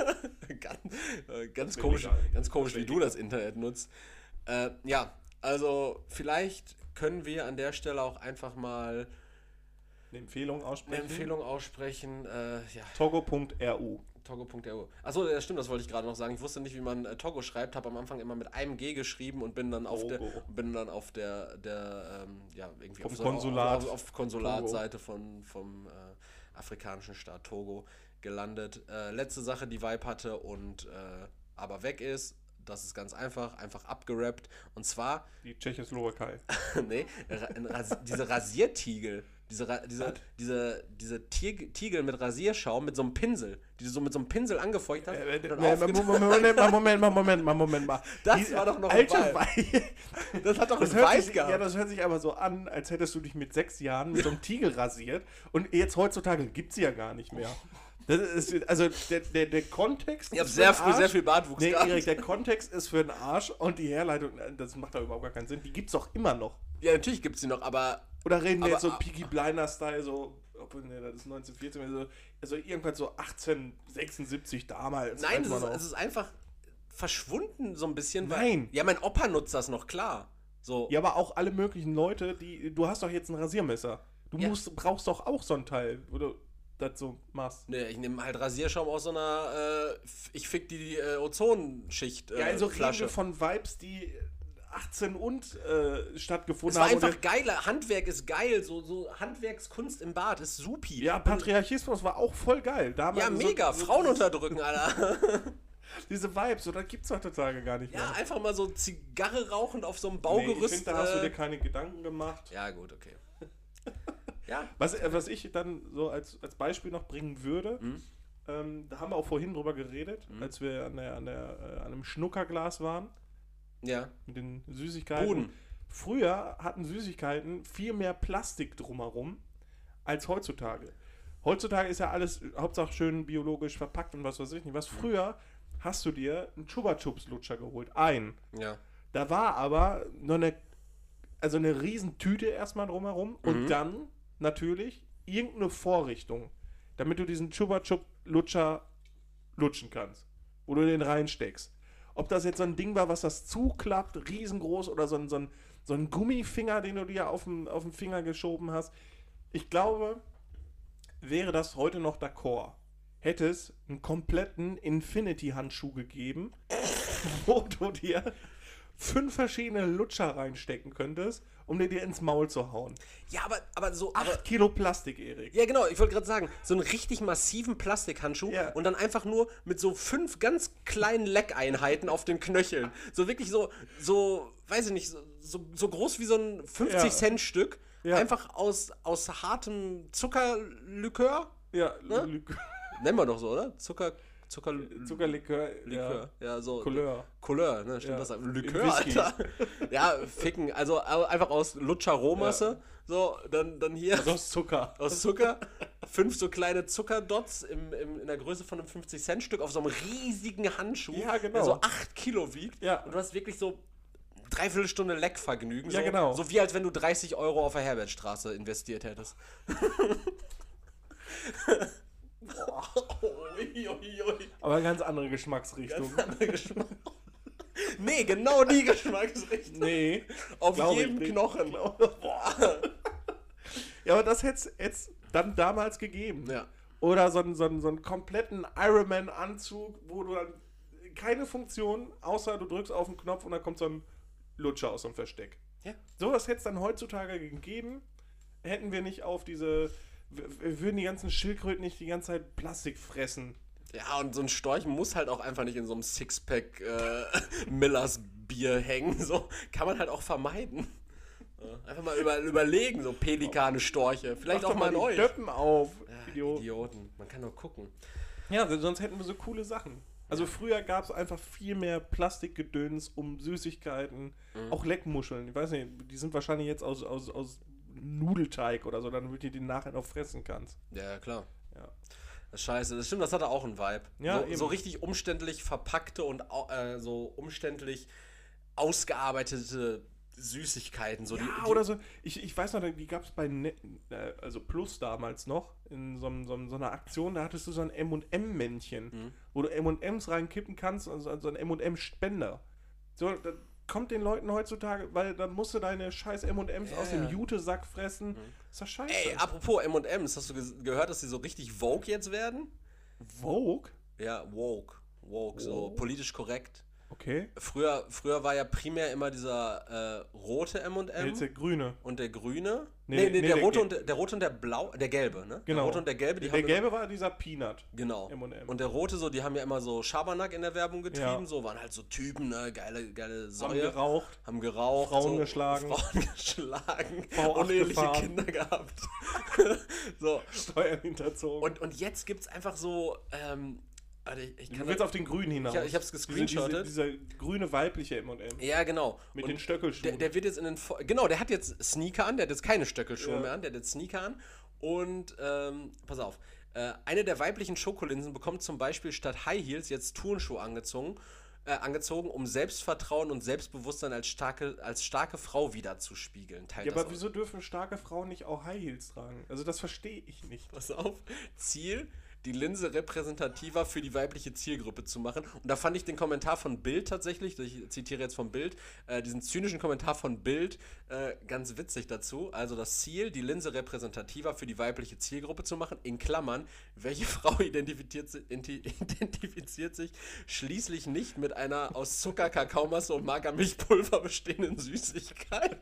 [LAUGHS] ganz äh, ganz komisch, ganz komisch wie du das Internet nutzt. Äh, ja, also vielleicht können wir an der Stelle auch einfach mal Eine Empfehlung eine aussprechen. Empfehlung aussprechen. Äh, ja, Togo.ru. Togo.ru. Achso, ja, stimmt, das wollte ich gerade noch sagen. Ich wusste nicht, wie man äh, Togo schreibt, habe am Anfang immer mit einem G geschrieben und bin dann auf der Togo. bin dann auf der der ähm, ja irgendwie Vom auf, Konsulat. auf, auf Konsulatseite von vom äh, afrikanischen Staat Togo gelandet. Äh, letzte Sache, die Vibe hatte und äh, aber weg ist. Das ist ganz einfach, einfach abgerappt. Und zwar, Die Tschechoslowakei. [LAUGHS] nee, ra diese Rasiertiegel. Diese, diese, diese, diese Tieg Tiegel mit Rasierschaum, mit so einem Pinsel, die du so mit so einem Pinsel angefeucht hast. Äh, äh, Moment, mal, Moment, mal, Moment mal, Moment mal. Das war doch noch ein alte Vibe. Vibe. Das hat doch Das ein sich, gehabt. ja, das hört sich aber so an, als hättest du dich mit sechs Jahren mit so einem Tiegel rasiert und jetzt heutzutage gibt sie ja gar nicht mehr. Das ist, also der, der, der Kontext ich habe ist sehr früh sehr viel Bartwuchs Nee. Erik, der Kontext ist für den Arsch und die Herleitung, das macht da überhaupt gar keinen Sinn. Die gibt's doch immer noch. Ja, natürlich gibt es die noch, aber Oder reden wir Aber- jetzt so Peaky Blinder-Style, so, obwohl, nee, das ist 1914, also, also irgendwann so 1876 damals. Nein, es ist, es ist einfach verschwunden so ein bisschen. Nein. Ja, mein Opa nutzt das noch, klar. So. Ja, aber auch alle möglichen Leute, die. Du hast doch jetzt ein Rasiermesser. Du Ja. musst, brauchst doch auch so ein Teil, wo du das so machst. Nee, ich nehme halt Rasierschaum aus so einer, äh, ich fick die äh, Ozonschicht äh, ja, also reden Flasche. wir von Vibes, die 18 und äh, stattgefunden Es war haben. einfach und geil. Handwerk ist geil. So, so Handwerkskunst im Bad ist supi. ja, Patriarchismus war auch voll geil. Damals Ja, mega. so- Frauen unterdrücken, Alter. [LAUGHS] Diese Vibes, so, das gibt's heutzutage gar nicht ja, mehr. einfach mal so Zigarre rauchend auf so einem Nee, Baugerüst. ich finde, da hast du äh, dir keine Gedanken gemacht. ja, gut, okay. [LAUGHS] ja. Was, äh, was ich dann so als, als Beispiel noch bringen würde, Mhm. ähm, da haben wir auch vorhin drüber geredet, als wir an, der, an, der, äh, an einem Schnuckerglas waren Ja. mit den Süßigkeiten. Boden. Früher hatten Süßigkeiten viel mehr Plastik drumherum als heutzutage. Heutzutage ist ja alles Hauptsache schön biologisch verpackt und was weiß ich nicht. Was früher hast du dir einen Chupa Chups Lutscher geholt, ein. Ja. Da war aber noch eine, also eine Riesentüte erstmal drumherum und dann natürlich irgendeine Vorrichtung, damit du diesen Chupa Chup Lutscher lutschen kannst, wo du den reinsteckst. Ob das jetzt so ein Ding war, was das zuklappt, riesengroß, oder so ein, so ein, so ein Gummifinger, den du dir auf den, auf den Finger geschoben hast. Ich glaube, wäre das heute noch d'accord, hätte es einen kompletten Infinity-Handschuh gegeben, [LAUGHS] wo du dir fünf verschiedene Lutscher reinstecken könntest, um dir, dir ins Maul zu hauen. Ja, aber, aber so. Aber, Acht Kilo Plastik, Erik. ja, genau, ich wollte gerade sagen, so einen richtig massiven Plastikhandschuh Ja. und dann einfach nur mit so fünf ganz kleinen Leckeinheiten auf den Knöcheln. So wirklich so, so, weiß ich nicht, so, so, so groß wie so ein 50-Cent-Stück. Ja. Einfach aus, aus hartem Zuckerlikör. Ja, Ne? Likör, Nennen wir doch so, oder? Zucker, Zucker, Zuckerlikör, Likör. Ja, so. Couleur. Couleur, ne? Stimmt Ja. das? Likör. Alter. [LAUGHS] Ja, ficken. Also einfach aus Lutscher Rohmasse. So, dann, dann hier Also aus Zucker. aus Zucker. Fünf so kleine Zuckerdots im, im, in der Größe von einem 50-Cent-Stück auf so einem riesigen Handschuh, Ja, genau. der so 8 Kilo wiegt. Ja. Und du hast wirklich so dreiviertel Stunde Leckvergnügen. Ja, so, genau. So wie als wenn du 30 Euro auf der Herbertstraße investiert hättest. [LAUGHS] [LAUGHS] Ui, ui, ui. Aber ganz andere Geschmacksrichtung. Anderer Geschmack. [LAUGHS] Nee, genau die Geschmacksrichtung. nee. Auf jedem. Knochen. [LAUGHS] Boah. Ja, aber das hätte es dann damals gegeben. Ja. Oder so einen, so einen, so einen kompletten Ironman-Anzug, wo du dann keine Funktion, außer du drückst auf den Knopf und dann kommt so ein Lutscher aus dem Versteck. Ja. Sowas hätte es dann heutzutage gegeben, hätten wir nicht auf diese, würden die ganzen Schildkröten nicht die ganze Zeit Plastik fressen. Ja, und so ein Storch muss halt auch einfach nicht in so einem Sixpack äh, [LAUGHS] Millers Bier hängen. So kann man halt auch vermeiden. Einfach mal über, überlegen, so Pelikane, Storche. Vielleicht Mach auch doch mal die neu. Döppen auf, Ja, Idiot. Idioten. Man kann nur gucken. Ja, sonst hätten wir so coole Sachen. Also früher gab es einfach viel mehr Plastikgedöns um Süßigkeiten, Mhm. auch Leckmuscheln. Ich weiß nicht, die sind wahrscheinlich jetzt aus, aus, aus Nudelteig oder so, damit du die nachher noch fressen kannst. Ja, klar. Ja. Das ist scheiße. Das stimmt, das hatte auch einen Vibe. Ja, so, so richtig umständlich verpackte und äh, so umständlich ausgearbeitete Süßigkeiten. So ja, die, die, oder so. Ich, ich weiß noch, die gab es bei ne also Plus damals noch, in so, so, so einer Aktion, da hattest du so ein M&M-Männchen, Mhm. wo du M&M's reinkippen kannst, also so ein M&M-Spender. So, kommt den Leuten heutzutage, weil dann musst du deine scheiß M&M's Ja, aus dem. Jute-Sack fressen. Ist das scheiße. Ey, apropos M&M's, hast du ges- gehört, dass die so richtig Vogue jetzt werden? Vogue? Ja, woke. Woke, so politisch korrekt. Okay. Früher, früher war ja primär immer dieser äh, rote M&M Jetzt der grüne. und der grüne. Nee, Nee, nee, nee, der, der rote und der, der rote und der blau, der gelbe, ne? Genau. Der rote und der gelbe, die der haben gelbe war dieser Peanut. Genau. M&M. Und der rote, so, die haben ja immer so Schabernack in der Werbung getrieben, Ja. so, waren halt so Typen, ne, geile, geile Haben Säue. geraucht. Haben geraucht. Frauen so, geschlagen. Frauen [LAUGHS] geschlagen. V8 uneheliche. Kinder gehabt. [LAUGHS] so. Steuern hinterzogen. Und, und jetzt gibt's einfach so, ähm, warte, ich, ich du willst auf den grünen hinaus. Ich ich hab's Diese- gescreenshottet. Diese, dieser grüne weibliche M&M. Ja, genau. Mit Und den Stöckelschuhen. Der, der wird jetzt in den. Genau, der hat jetzt Sneaker an, der hat jetzt keine Stöckelschuhe Ja. mehr an, der hat jetzt Sneaker an. Und, ähm, pass auf, äh, eine der weiblichen Schokolinsen bekommt zum Beispiel statt High Heels jetzt Turnschuhe angezogen. äh, angezogen, um Selbstvertrauen und Selbstbewusstsein als starke, als starke Frau wiederzuspiegeln. Ja, aber wieso dürfen starke Frauen nicht auch High Heels tragen? Also das verstehe ich nicht. Pass auf. Ziel, die Linse repräsentativer für die weibliche Zielgruppe zu machen. Und da fand ich den Kommentar von Bild tatsächlich, ich zitiere jetzt vom Bild, äh, diesen zynischen Kommentar von Bild äh, ganz witzig dazu. Also das Ziel, die Linse repräsentativer für die weibliche Zielgruppe zu machen, in Klammern, welche [LAUGHS] Frau identifiziert, [LAUGHS] identifiziert sich schließlich nicht mit einer aus Zucker, Kakaomasse und Magermilchpulver bestehenden Süßigkeit.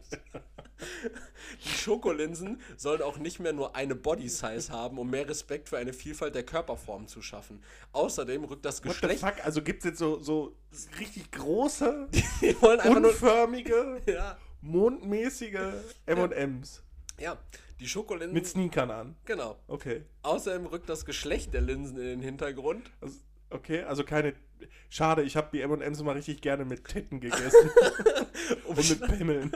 [LAUGHS] Die Schokolinsen sollen auch nicht mehr nur eine Body-Size haben, um mehr Respekt für eine Vielfalt der Körperformen zu schaffen. Außerdem rückt das Geschlecht. What the fuck? Also gibt es jetzt so, so richtig große, [LAUGHS] Die wollen einfach nur. unförmige, [LAUGHS] Ja, mondmäßige M&M's ja, die Schokolinsen. mit Sneakern an. genau. Okay. Außerdem rückt das Geschlecht der Linsen in den Hintergrund. Also, okay, also keine. Schade, ich habe die M&M's immer richtig gerne mit Titten gegessen. Um, [LAUGHS] und mit Pimmeln.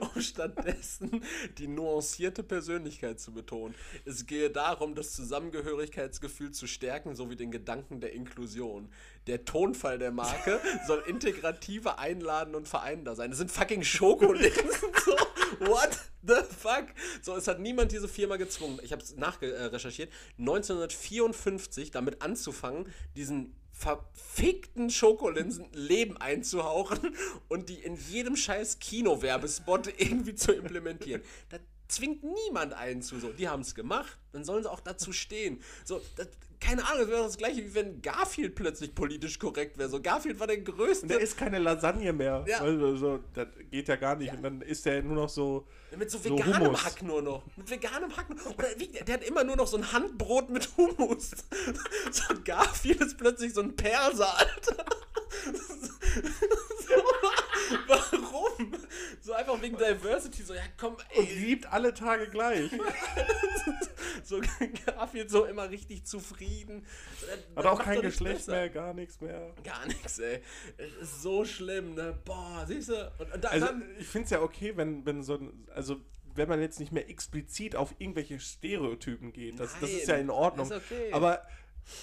um [LAUGHS] stattdessen die nuancierte Persönlichkeit zu betonen. Es gehe darum, das Zusammengehörigkeitsgefühl zu stärken, sowie den Gedanken der Inklusion. Der Tonfall der Marke soll [LAUGHS] integrativer, einladen und vereinender sein. Das sind fucking Schokolinsen. so, what the fuck? So, es hat niemand diese Firma gezwungen. Ich habe es nachrecherchiert. 1954 damit anzufangen, diesen verfickten Schokolinsen Leben einzuhauchen und die in jedem scheiß Kinowerbespot irgendwie zu implementieren. Da zwingt niemand einen zu so. Die haben es gemacht, dann sollen sie auch dazu stehen. So, das, keine Ahnung, das wäre das gleiche, wie wenn Garfield plötzlich politisch korrekt wäre. So, Garfield war der größte. Der ist keine Lasagne mehr. Ja. Also, so, das geht ja gar nicht. Und dann ist der nur noch so. Mit so So veganem Hummus. Hack nur noch. Mit veganem Hack. nur- wie, der hat immer nur noch so ein Handbrot mit Hummus. [LAUGHS] So Garfield ist plötzlich so ein Perser, Alter. [LAUGHS] So, [LAUGHS] [LAUGHS] warum? So einfach wegen Diversity. So, ja komm, Und ey. liebt alle Tage gleich. [LAUGHS] So Garfield so immer richtig zufrieden. Hat auch kein Geschlecht besser. mehr, gar nichts mehr. Gar nichts, ey. So schlimm, ne? Boah, siehst du? Und, und da, Also, dann, ich finde es ja okay, wenn, wenn so ein. Also, wenn man jetzt nicht mehr explizit auf irgendwelche Stereotypen geht. Das, das ist ja in Ordnung. Ist okay. Aber.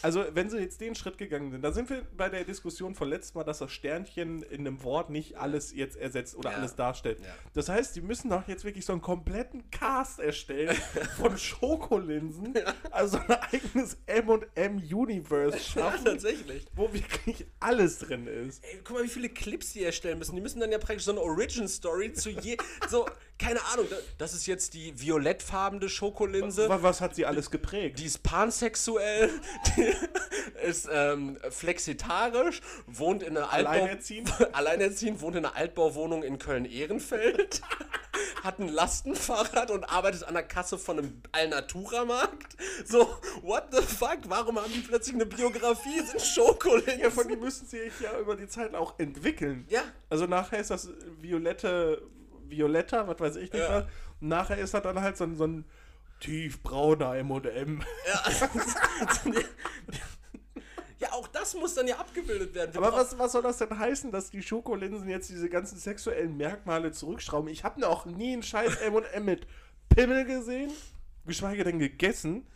Also, wenn sie jetzt den Schritt gegangen sind, da sind wir bei der Diskussion von letztes Mal, dass das Sternchen in einem Wort nicht alles jetzt ersetzt oder Ja. alles darstellt. Ja. Das heißt, die müssen doch jetzt wirklich so einen kompletten Cast erstellen [LAUGHS] von Schokolinsen, also ein eigenes M&M-Universe ja, schaffen, tatsächlich. wo wirklich alles drin ist. Ey, guck mal, wie viele Clips die erstellen müssen. Die müssen dann ja praktisch so eine Origin-Story zu je. so, keine Ahnung, da- das ist jetzt die violettfarbene Schokolinse. Was, was hat sie alles geprägt? Die ist pansexuell, [LAUGHS] ist ähm, flexitarisch, wohnt in einer Altbau Alleinerziehend? [LAUGHS] alleinerziehend, wohnt in einer Altbauwohnung in Köln-Ehrenfeld, [LAUGHS] hat ein Lastenfahrrad und arbeitet an der Kasse von einem Alnatura-Markt. So, what the fuck? Warum haben die plötzlich eine Biografie? Sind Schokolinsen? Ja, von die müssen sich ja über die Zeit auch entwickeln. Ja. Also nachher ist das violette, violetta, was weiß ich nicht Ja. was. Nachher ist das dann halt so so ein tiefbrauner M&M. Ja. [LAUGHS] ja, auch das muss dann ja abgebildet werden. Wir Aber was, was soll das denn heißen, dass die Schokolinsen jetzt diese ganzen sexuellen Merkmale zurückschrauben? Ich habe noch nie einen scheiß M&M mit Pimmel gesehen, geschweige denn gegessen.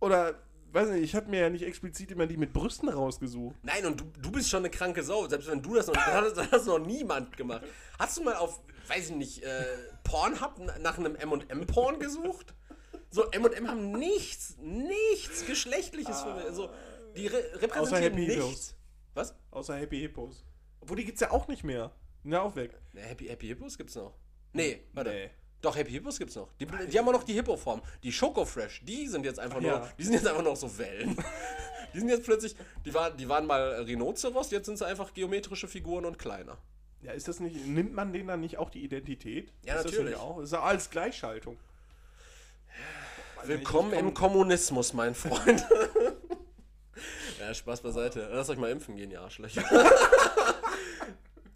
Oder, weiß nicht, ich habe mir ja nicht explizit immer die mit Brüsten rausgesucht. Nein, und du, du bist schon eine kranke Sau. Selbst wenn du das noch, das das hat noch niemand gemacht. Hast du mal auf, weiß ich nicht, äh, Pornhub nach einem M&M-Porn gesucht? So, M&M haben nichts, nichts Geschlechtliches für mich. So, die re repräsentieren Happy Heroes. nichts. Was? Außer Happy Hippos. Obwohl, die gibt's ja auch nicht mehr. Ja, auch weg. Ja, Happy, Happy Hippos gibt's noch. Nee, warte. Nee. Doch, Happy Hippos gibt's noch. Die, die haben auch noch die Hippo-Form. Die Schoko Fresh, die sind jetzt einfach nur, Ja. die sind jetzt einfach noch so Wellen. [LAUGHS] die sind jetzt plötzlich, die, war, die waren mal Rhinoceros, jetzt sind sie einfach geometrische Figuren und kleiner. Ja, ist das nicht, nimmt man denen dann nicht auch die Identität? Ja, ist Das natürlich. nicht auch? Ist ja alles Gleichschaltung. Willkommen im komm- Kommunismus, mein Freund. [LAUGHS] ja, Spaß beiseite. Lasst euch mal impfen gehen, ihr Arschlöcher. [LAUGHS]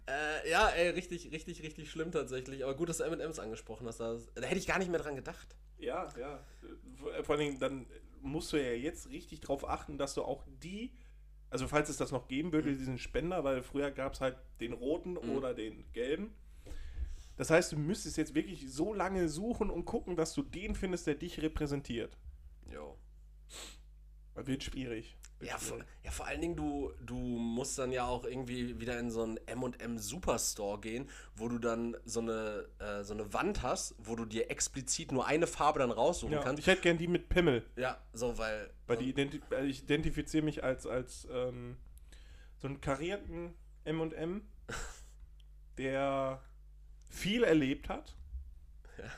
äh, ja, ey, richtig, richtig, richtig schlimm tatsächlich. Aber gut, dass du M&M's angesprochen hast. Da, hätte ich gar nicht mehr dran gedacht. Ja, ja. Vor- Vor allem, dann musst du ja jetzt richtig drauf achten, dass du auch die, also falls es das noch geben würde, diesen Spender, weil früher gab es halt den roten oder den gelben. Das heißt, du müsstest jetzt wirklich so lange suchen und gucken, dass du den findest, der dich repräsentiert. Jo. Wird schwierig. Ja, vor, ja, vor allen Dingen, du, du musst dann ja auch irgendwie wieder in so einen MM Superstore gehen, wo du dann so eine, äh, so eine Wand hast, wo du dir explizit nur eine Farbe dann raussuchen Ja, kannst. ich hätte gern die mit Pimmel. Ja, so, weil. Weil die identi äh, ich identifiziere mich als, als ähm, so einen karierten M&M, [LAUGHS] der viel erlebt hat,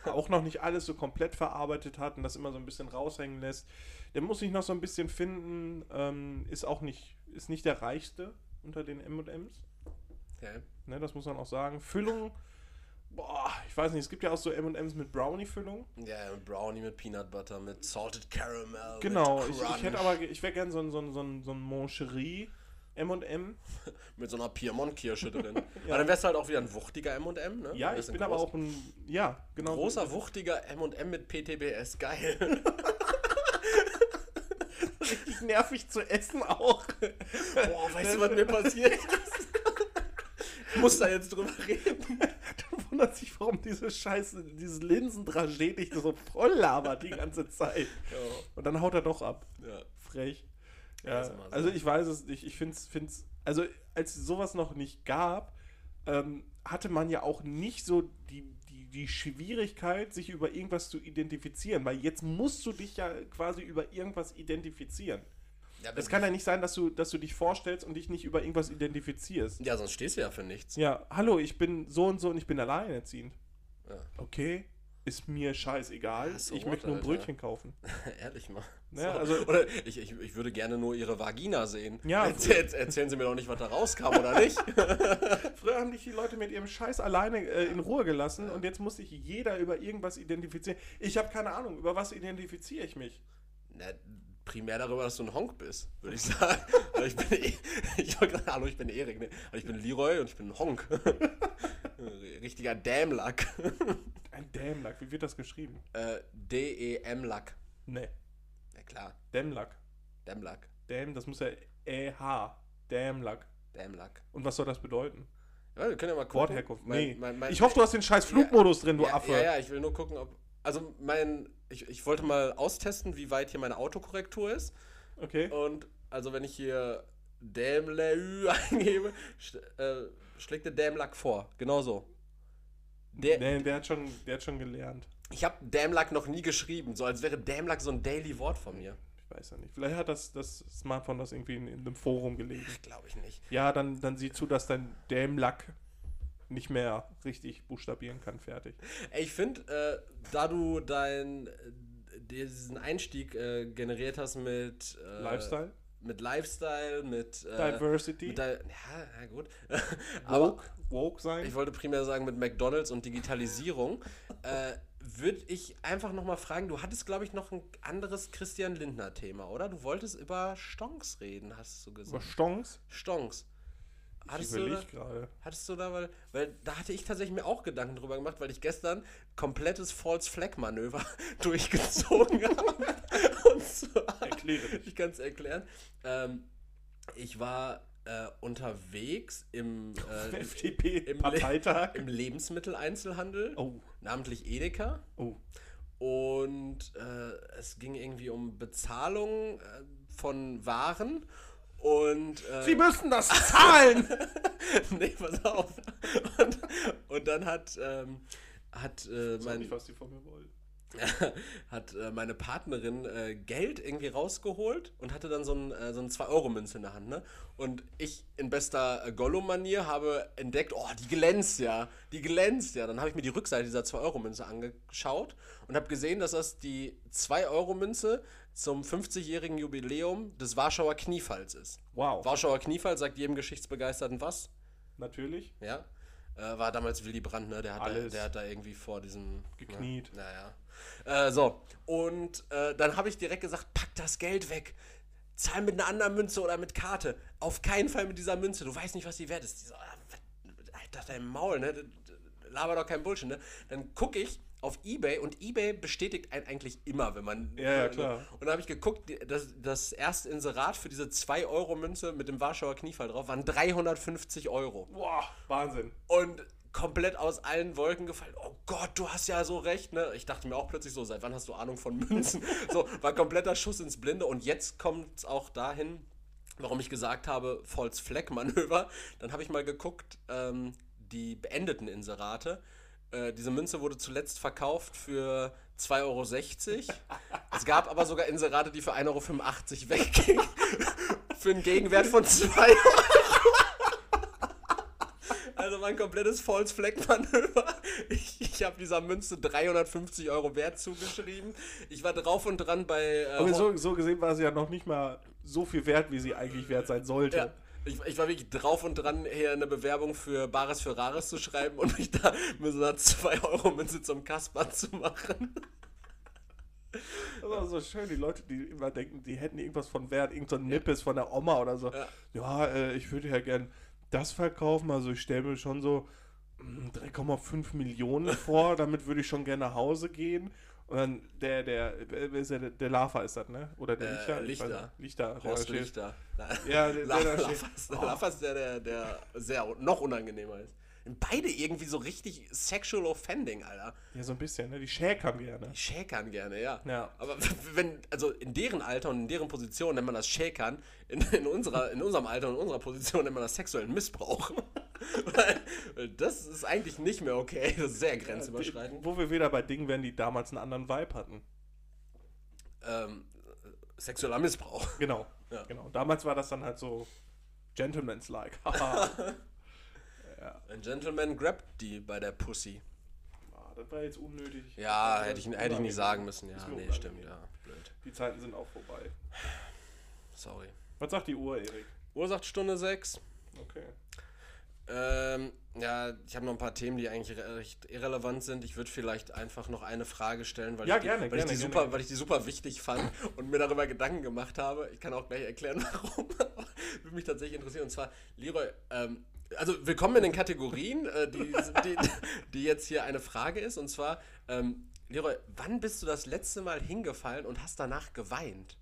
auch noch nicht alles so komplett verarbeitet hat und das immer so ein bisschen raushängen lässt. Der muss sich noch so ein bisschen finden, ähm, ist auch nicht, ist nicht der reichste unter den M&Ms. Okay. Ne, das muss man auch sagen. Füllung, boah, ich weiß nicht, es gibt ja auch so M&M's mit Brownie-Füllung. Ja, mit Brownie mit Peanut Butter, mit Salted Caramel. Genau, ich, ich hätte aber, ich wäre gern so ein, so ein, so ein, so ein Moncherie M&M. [LAUGHS] Mit so einer Piemont-Kirsche drin. [LAUGHS] Aber dann wärst du halt auch wieder ein wuchtiger MM, ne? Ja, ich bin aber auch ein, ja, genau. Großer, wuchtiger MM mit PTBS. Geil. [LAUGHS] richtig nervig zu essen auch. Boah, weißt du, was mir passiert ist? Ich muss da jetzt drüber reden. Du wunderst dich, warum diese Scheiße, dieses Linsendragé dich so voll labert die ganze Zeit. Und dann haut er doch ab. Ja. Frech. Ja, Ja, ist immer so. also ich weiß es nicht. Ich finde es, also als sowas noch nicht gab, ähm, hatte man ja auch nicht so die, die, die Schwierigkeit, sich über irgendwas zu identifizieren, weil jetzt musst du dich ja quasi über irgendwas identifizieren. Ja, Es kann ja nicht sein, dass du, dass du dich vorstellst und dich nicht über irgendwas identifizierst. ja, sonst stehst du ja für nichts. Ja, hallo, ich bin so und so und ich bin alleinerziehend. Ja. Okay, ist mir scheißegal. Ja, so ich möchte nur ein Alter. Brötchen kaufen. [LAUGHS] Ehrlich mal. Ne, So. also- oder ich, ich, ich würde gerne nur ihre Vagina sehen. Ja. Erzähl, erzählen Sie mir doch nicht, was da rauskam oder nicht. [LAUGHS] Früher haben dich die Leute mit ihrem Scheiß alleine äh, in Ruhe gelassen und jetzt muss sich jeder über irgendwas identifizieren. Ich habe keine Ahnung, über was identifiziere ich mich? Na, primär darüber, dass du ein Honk bist, würde ich sagen. [LAUGHS] Ich bin, eh- ich gerade, hallo, ich bin Erik, ne? Ich bin Leroy und ich bin ein Honk. Richtiger Dämlack. Ein Dämmlack, wie wird das geschrieben? äh, D-E-M-Lack. Ne, Ja klar, Dämmlack. Dämlack. Dämm, das muss ja E-H. Dämmlack. Dämlack. Und was soll das bedeuten? Ja, wir können ja mal gucken. Wortherkunft. Mein- Nee. mein- mein- ich hoffe, du hast den scheiß Flugmodus drin, du ja, Affe. Ja, ja, ich will nur gucken, ob. Also mein. Ich, ich wollte mal austesten, wie weit hier meine Autokorrektur ist. Okay. Und also wenn ich hier Dämleu [LAUGHS] eingebe, sch, äh, schlägt der Dämlack vor. Genau so. Der, Nee, der hat schon, der hat schon gelernt. Ich habe Dämlack noch nie geschrieben, so als wäre Dämlack so ein Daily Wort von mir. Ich weiß ja nicht. Vielleicht hat das, das Smartphone das irgendwie in, in einem Forum gelegen. Glaube ich nicht. Ja, dann, dann sieh zu, dass dein Dämmlack nicht mehr richtig buchstabieren kann. Fertig. Ey, ich finde, äh, da du dein, äh, diesen Einstieg äh, generiert hast mit äh, Lifestyle, mit Lifestyle, mit, äh, Diversity, mit dein, ja, na gut. [LAUGHS] Aber woke, woke sein. ich wollte primär sagen mit McDonalds und Digitalisierung. äh, würde ich einfach nochmal fragen, du hattest, glaube ich, noch ein anderes Christian Lindner-Thema, oder? Du wolltest über Stonks reden, hast du Über gesagt. Stonks. Stonks. Ich Hattest du, da, überlege gerade. hattest du da, weil, weil da hatte ich tatsächlich mir auch Gedanken drüber gemacht, weil ich gestern komplettes False Flag Manöver [LAUGHS] durchgezogen habe. [LAUGHS] Und zwar, Erkläre dich. ich kann es erklären. Ähm, ich war äh, unterwegs im, [LAUGHS] äh, im, FDP-Parteitag. im Lebensmitteleinzelhandel, Oh, namentlich Edeka. oh. Und äh, es ging irgendwie um Bezahlung äh, von Waren. Und, äh, Sie müssen das zahlen! [LAUGHS] nee, pass auf. Und, und dann hat, ähm, hat, äh, Ich weiß mein, nicht, was die von mir wollen. [LAUGHS] hat äh, meine Partnerin äh, Geld irgendwie rausgeholt und hatte dann so ein, äh, so ein 2-Euro-Münze in der Hand. Ne? Und ich in bester äh, Gollum-Manier habe entdeckt, oh, die glänzt ja, die glänzt ja. Dann habe ich mir die Rückseite dieser 2-Euro-Münze angeschaut und habe gesehen, dass das die 2-Euro-Münze zum 50-jährigen Jubiläum des Warschauer Kniefalls ist. Wow. Warschauer Kniefall sagt jedem Geschichtsbegeisterten was? Natürlich. Ja. Äh, war damals Willy Brandt, ne? Der hat, da, Alles. der hat da irgendwie vor diesem. Gekniet. Ne? Naja. Äh, so. Und äh, dann habe ich direkt gesagt: pack das Geld weg. Zahl mit einer anderen Münze oder mit Karte. Auf keinen Fall mit dieser Münze. Du weißt nicht, was die wert ist. Die so, ah, Alter, dein Maul, ne? Laber doch kein Bullshit, ne? Dann gucke ich auf Ebay und Ebay bestätigt einen eigentlich immer, wenn man. Ja, ja, klar. Und dann habe ich geguckt, das, das erste Inserat für diese 2-Euro-Münze mit dem Warschauer Kniefall drauf waren 350 Euro. Boah, Wahnsinn. Und komplett aus allen Wolken gefallen. Oh Gott, du hast ja so recht, ne? Ich dachte mir auch plötzlich so, seit wann hast du Ahnung von Münzen? [LAUGHS] so, war kompletter Schuss ins Blinde und jetzt kommt es auch dahin, warum ich gesagt habe, False Flag Manöver. Dann habe ich mal geguckt, ähm, die beendeten Inserate. Äh, diese Münze wurde zuletzt verkauft für 2,60 Euro. es gab aber sogar Inserate, die für 1,85 Euro weggingen. [LAUGHS] für einen Gegenwert von 2 Euro. Also war ein komplettes False Flag Manöver. Ich, ich habe dieser Münze 350 Euro Wert zugeschrieben. Ich war drauf und dran bei. Äh, Aber so, so gesehen war sie ja noch nicht mal so viel wert, wie sie eigentlich wert sein sollte. Ja. Ich, ich, war wirklich drauf und dran, hier eine Bewerbung für Bares für Rares zu schreiben und mich da [LAUGHS] mit so einer 2-Euro-Münze zum Kasper zu machen. Das war so schön, die Leute, die immer denken, die hätten irgendwas von Wert, irgendein so Nippes von der Oma oder so. Ja, ja äh, ich würde ja gern das verkaufen. Also ich stelle mir schon so 3,5 hm, Millionen vor, [LAUGHS] damit würde ich schon gerne nach Hause gehen. Und dann der, der, der, der Lava ist das, ne? Oder der äh, Lichter? Lichter. Lichter. Horst Lichter. Ja, der, ist, der, Lava ist der, der, der sehr, noch unangenehmer ist. Beide irgendwie so richtig sexual offending, Alter. Ja, so ein bisschen, ne? Die schäkern gerne. Die schäkern gerne, ja. ja. Aber [LAUGHS] wenn, also in deren Alter und in deren Position nennt man das Schäkern, in, in, unserer, in unserem Alter und in unserer Position nennt man das sexuellen Missbrauch. Weil [LAUGHS] das ist eigentlich nicht mehr okay. Das ist sehr grenzüberschreitend. Ja, wo wir wieder bei Dingen wären, die damals einen anderen Vibe hatten. Ähm, sexueller Missbrauch. Genau. Ja. genau. Damals war das dann halt so Gentleman's-like. [LAUGHS] Ja. Ein Gentleman grabt die bei der Pussy. Ah, das war jetzt unnötig. Ja, hätte ich, hätte ich nicht sagen müssen. Ja, nee, stimmt, ja. Blöd. Die Zeiten sind auch vorbei. Sorry. Was sagt die Uhr, Erik? Uhr sagt Stunde 6. Okay. Ähm, ja, ich habe noch ein paar Themen, die eigentlich recht irrelevant sind. Ich würde vielleicht einfach noch eine Frage stellen, weil, ja, ich, die, gerne, weil, gerne, ich die gerne. super, weil ich die super wichtig fand und mir darüber Gedanken gemacht habe. Ich kann auch gleich erklären, [LAUGHS] warum. würde mich tatsächlich interessieren. Und zwar, Leroy, ähm, also willkommen in den Kategorien, äh, die, die, die, jetzt hier eine Frage ist. Und zwar, ähm, Leroy, wann bist du das letzte Mal hingefallen und hast danach geweint?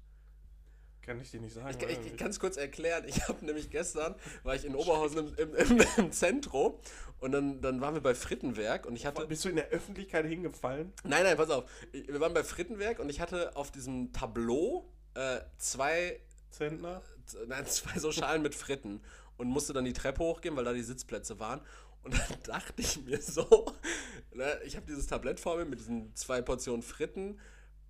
Kann ich dir nicht sagen. Ich, ich, ich kann es kurz erklären. Ich habe nämlich gestern, war ich in Oberhausen im, im, im, im Zentrum und dann, dann waren wir bei Frittenwerk und ich hatte... Bist du in der Öffentlichkeit hingefallen? Nein, nein, pass auf. Wir waren bei Frittenwerk und ich hatte auf diesem Tableau äh, zwei... Zentner? Nein, zwei so Schalen mit Fritten und musste dann die Treppe hochgehen, weil da die Sitzplätze waren. Und dann [LAUGHS] dachte ich mir so, ne, ich habe dieses Tablett vor mir mit diesen zwei Portionen Fritten.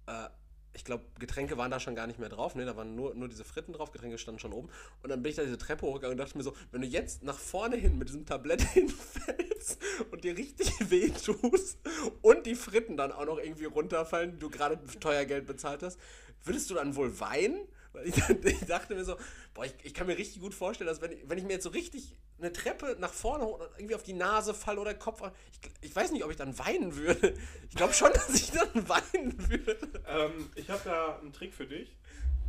Äh, ich glaube, Getränke waren da schon gar nicht mehr drauf. Ne, da waren nur, nur diese Fritten drauf, Getränke standen schon oben. Und dann bin ich da diese Treppe hochgegangen und dachte mir so, wenn du jetzt nach vorne hin mit diesem Tablett [LAUGHS] hinfällst und dir richtig [LAUGHS] weh tust und die Fritten dann auch noch irgendwie runterfallen, die du gerade teuer Geld bezahlt hast, würdest du dann wohl weinen? Weil ich, ich, dachte mir so, boah, ich, ich, kann mir richtig gut vorstellen, dass wenn ich, wenn ich mir jetzt so richtig eine Treppe nach vorne irgendwie auf die Nase falle oder Kopf, ich, ich weiß nicht, ob ich dann weinen würde. Ich glaube schon, [LAUGHS] dass ich dann weinen würde. Ähm, ich habe da einen Trick für dich.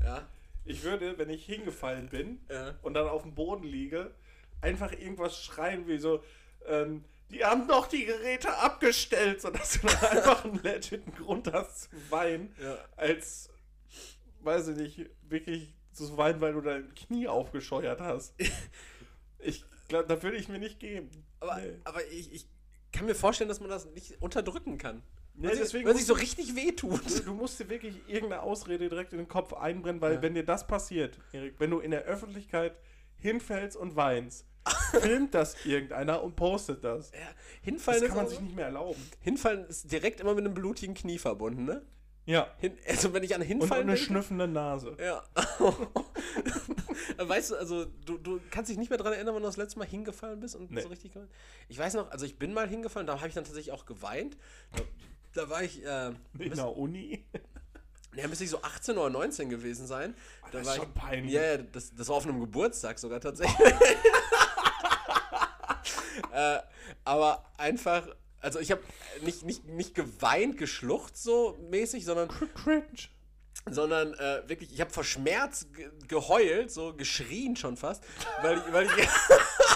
Ja. Ich würde, wenn ich hingefallen bin ja. und dann auf dem Boden liege, einfach irgendwas schreien wie so, ähm, die haben doch die Geräte abgestellt, sodass du dann [LAUGHS] einfach einen legiten Grund hast zu weinen, ja. als weiß ich nicht, wirklich zu weinen, weil du dein Knie aufgescheuert hast. ich glaube, da würde ich mir nicht geben. Aber, nee. aber ich, ich kann mir vorstellen, dass man das nicht unterdrücken kann. Nee, weil, deswegen weil sich so richtig wehtut. Du, du musst dir wirklich irgendeine Ausrede direkt in den Kopf einbrennen, weil ja. wenn dir das passiert, Erik, wenn du in der Öffentlichkeit hinfällst und weinst, filmt das irgendeiner und postet das. Ja, hinfallen das kann man sich nicht mehr erlauben. Hinfallen ist direkt immer mit einem blutigen Knie verbunden, ne? Ja. Hin, also wenn ich an Hinfallen Und eine denke, schnüffende Nase. Ja. [LAUGHS] weißt du, also du, du kannst dich nicht mehr daran erinnern, wann du das letzte Mal hingefallen bist und nee. so richtig geweint? Ich weiß noch, also ich bin mal hingefallen, da habe ich dann tatsächlich auch geweint. Da, da war ich... Äh, In der Uni? Ja, müsste ich so 18 oder 19 gewesen sein. Da das war ist schon peinlich. Ja, yeah, das, das war auf einem Geburtstag sogar tatsächlich. [LAUGHS] äh, aber einfach, also ich habe nicht, nicht, nicht geweint, geschlucht so mäßig, sondern. Cringe. Sondern äh, wirklich, ich habe vor Schmerz ge geheult, so geschrien schon fast, weil ich. Weil ich [LAUGHS] [LAUGHS]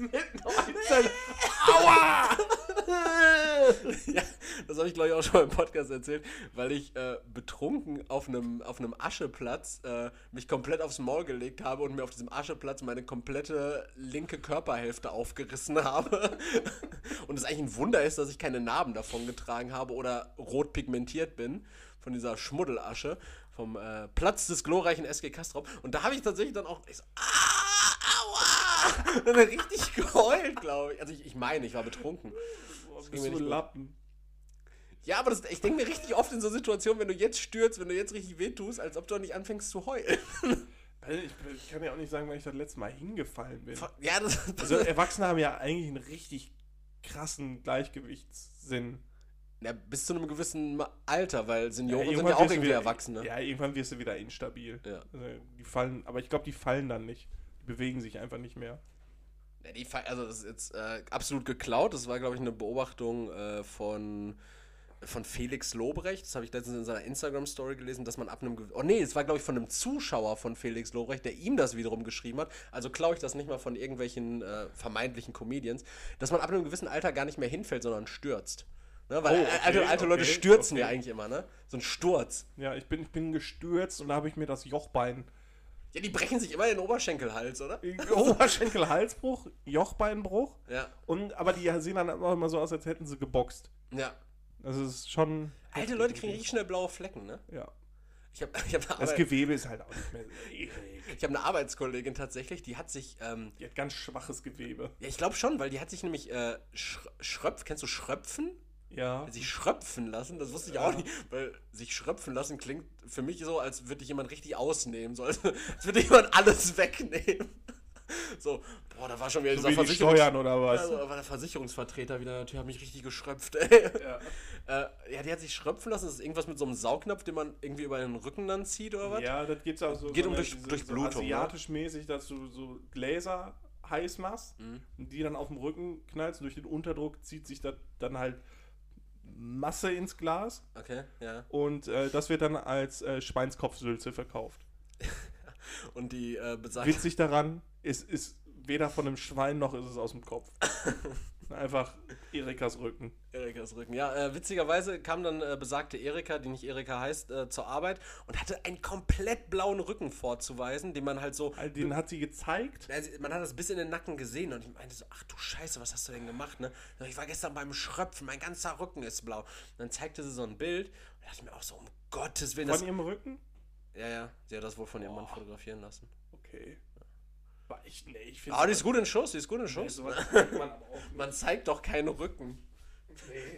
Mit 19. Aua! [LAUGHS] ja, das habe ich glaube ich auch schon mal im Podcast erzählt, weil ich äh, betrunken auf einem auf einem Ascheplatz äh, mich komplett aufs Maul gelegt habe und mir auf diesem Ascheplatz meine komplette linke Körperhälfte aufgerissen habe. [LAUGHS] und es eigentlich ein Wunder ist, dass ich keine Narben davon getragen habe oder rot pigmentiert bin von dieser Schmuddelasche vom äh, Platz des glorreichen SG Kastrop. Und da habe ich tatsächlich dann auch ich so, ah, aua! Dann richtig geheult, glaube ich. Also ich, ich meine, ich war betrunken. Boah, bist du gut. Lappen. Ja, aber das, ich denke mir richtig oft in so Situationen, wenn du jetzt stürzt, wenn du jetzt richtig wehtust, als ob du nicht anfängst zu heulen. [LAUGHS] Also Ich, ich kann ja auch nicht sagen, weil ich das letzte Mal hingefallen bin. Ja, das, Also Erwachsene haben ja eigentlich einen richtig krassen Gleichgewichtssinn. ja, bis zu einem gewissen Alter, weil Senioren sind irgendwann ja auch irgendwie wieder- Erwachsene. Ja, irgendwann wirst du wieder instabil. Ja. Also die fallen, aber ich glaube, die fallen dann nicht. Die bewegen sich einfach nicht mehr. Ja, die, also das ist jetzt äh, absolut geklaut. Das war, glaube ich, eine Beobachtung äh, von, von Felix Lobrecht. Das habe ich letztens in seiner Instagram-Story gelesen, dass man ab einem... Oh nee, es war, glaube ich, von einem Zuschauer von Felix Lobrecht, der ihm das wiederum geschrieben hat. Also klaue ich das nicht mal von irgendwelchen äh, vermeintlichen Comedians. Dass man ab einem gewissen Alter gar nicht mehr hinfällt, sondern stürzt. Ne? Weil Oh, äh, okay, alte, alte Leute okay, stürzen okay. ja eigentlich immer, ne? So ein Sturz. Ja, ich bin, ich bin gestürzt und da habe ich mir das Jochbein. Ja, die brechen sich immer den Oberschenkelhals, oder? [LAUGHS] Oberschenkel-Halsbruch, Jochbeinbruch. Ja. Und, aber die sehen dann auch immer so aus, als hätten sie geboxt. Ja. Also es ist schon. Alte Leute kriegen richtig schnell blaue Flecken, ne? Ja. Ich habe [LAUGHS] ich hab Das Arbeit, Gewebe ist halt auch nicht mehr. Ich ich hab eine Arbeitskollegin tatsächlich, die hat sich, ähm, Die hat ganz schwaches Gewebe. ja, ich glaube schon, weil die hat sich nämlich äh, Sch Schröpf, kennst du Schröpfen? Ja. Sich schröpfen lassen, das wusste ich auch nicht, weil sich schröpfen lassen klingt für mich so, als würde dich jemand richtig ausnehmen, so als, als würde jemand alles wegnehmen. [LAUGHS] So, boah, da war schon wieder So dieser Versicherungs- Steuern oder was? Also, war der Versicherungsvertreter wieder, der hat mich richtig geschröpft, ey. Ja. [LAUGHS] Äh, ja, die hat sich schröpfen lassen, das ist irgendwas mit so einem Saugnapf, den man irgendwie über den Rücken dann zieht oder was? Ja, das gibt's auch so. Geht so um durch- diese- Durchblutung, So ne? asiatisch mäßig, dass du so Gläser heiß machst Mhm. und die dann auf dem Rücken knallst und durch den Unterdruck zieht sich das dann halt Masse ins Glas Okay, ja. und äh, das wird dann als äh, Schweinskopfsülze verkauft. [LAUGHS] Und die äh, besagte. Witzig daran, es ist weder von einem Schwein noch ist es aus dem Kopf. [LAUGHS] Einfach Erikas Rücken. Erikas Rücken. Ja, äh, witzigerweise kam dann äh, besagte Erika, die nicht Erika heißt, äh, zur Arbeit und hatte einen komplett blauen Rücken vorzuweisen, den man halt so. Also, Den hat sie gezeigt. Also, man hat das bis in den Nacken gesehen und ich meinte so, ach du Scheiße, was hast du denn gemacht, ne? Ich war gestern beim Schröpfen, mein ganzer Rücken ist blau. Und dann zeigte sie so ein Bild und da dachte mir auch so, um Gottes Willen. Das, Von ihrem Rücken? ja, ja, sie hat das wohl von ihrem Mann Boah. fotografieren lassen. Okay. War ich, nee, ich finde Aber die ist gut in Schuss, die ist gut in Schuss. sowas zeigt man aber auch. [LAUGHS] Man zeigt doch keinen Rücken.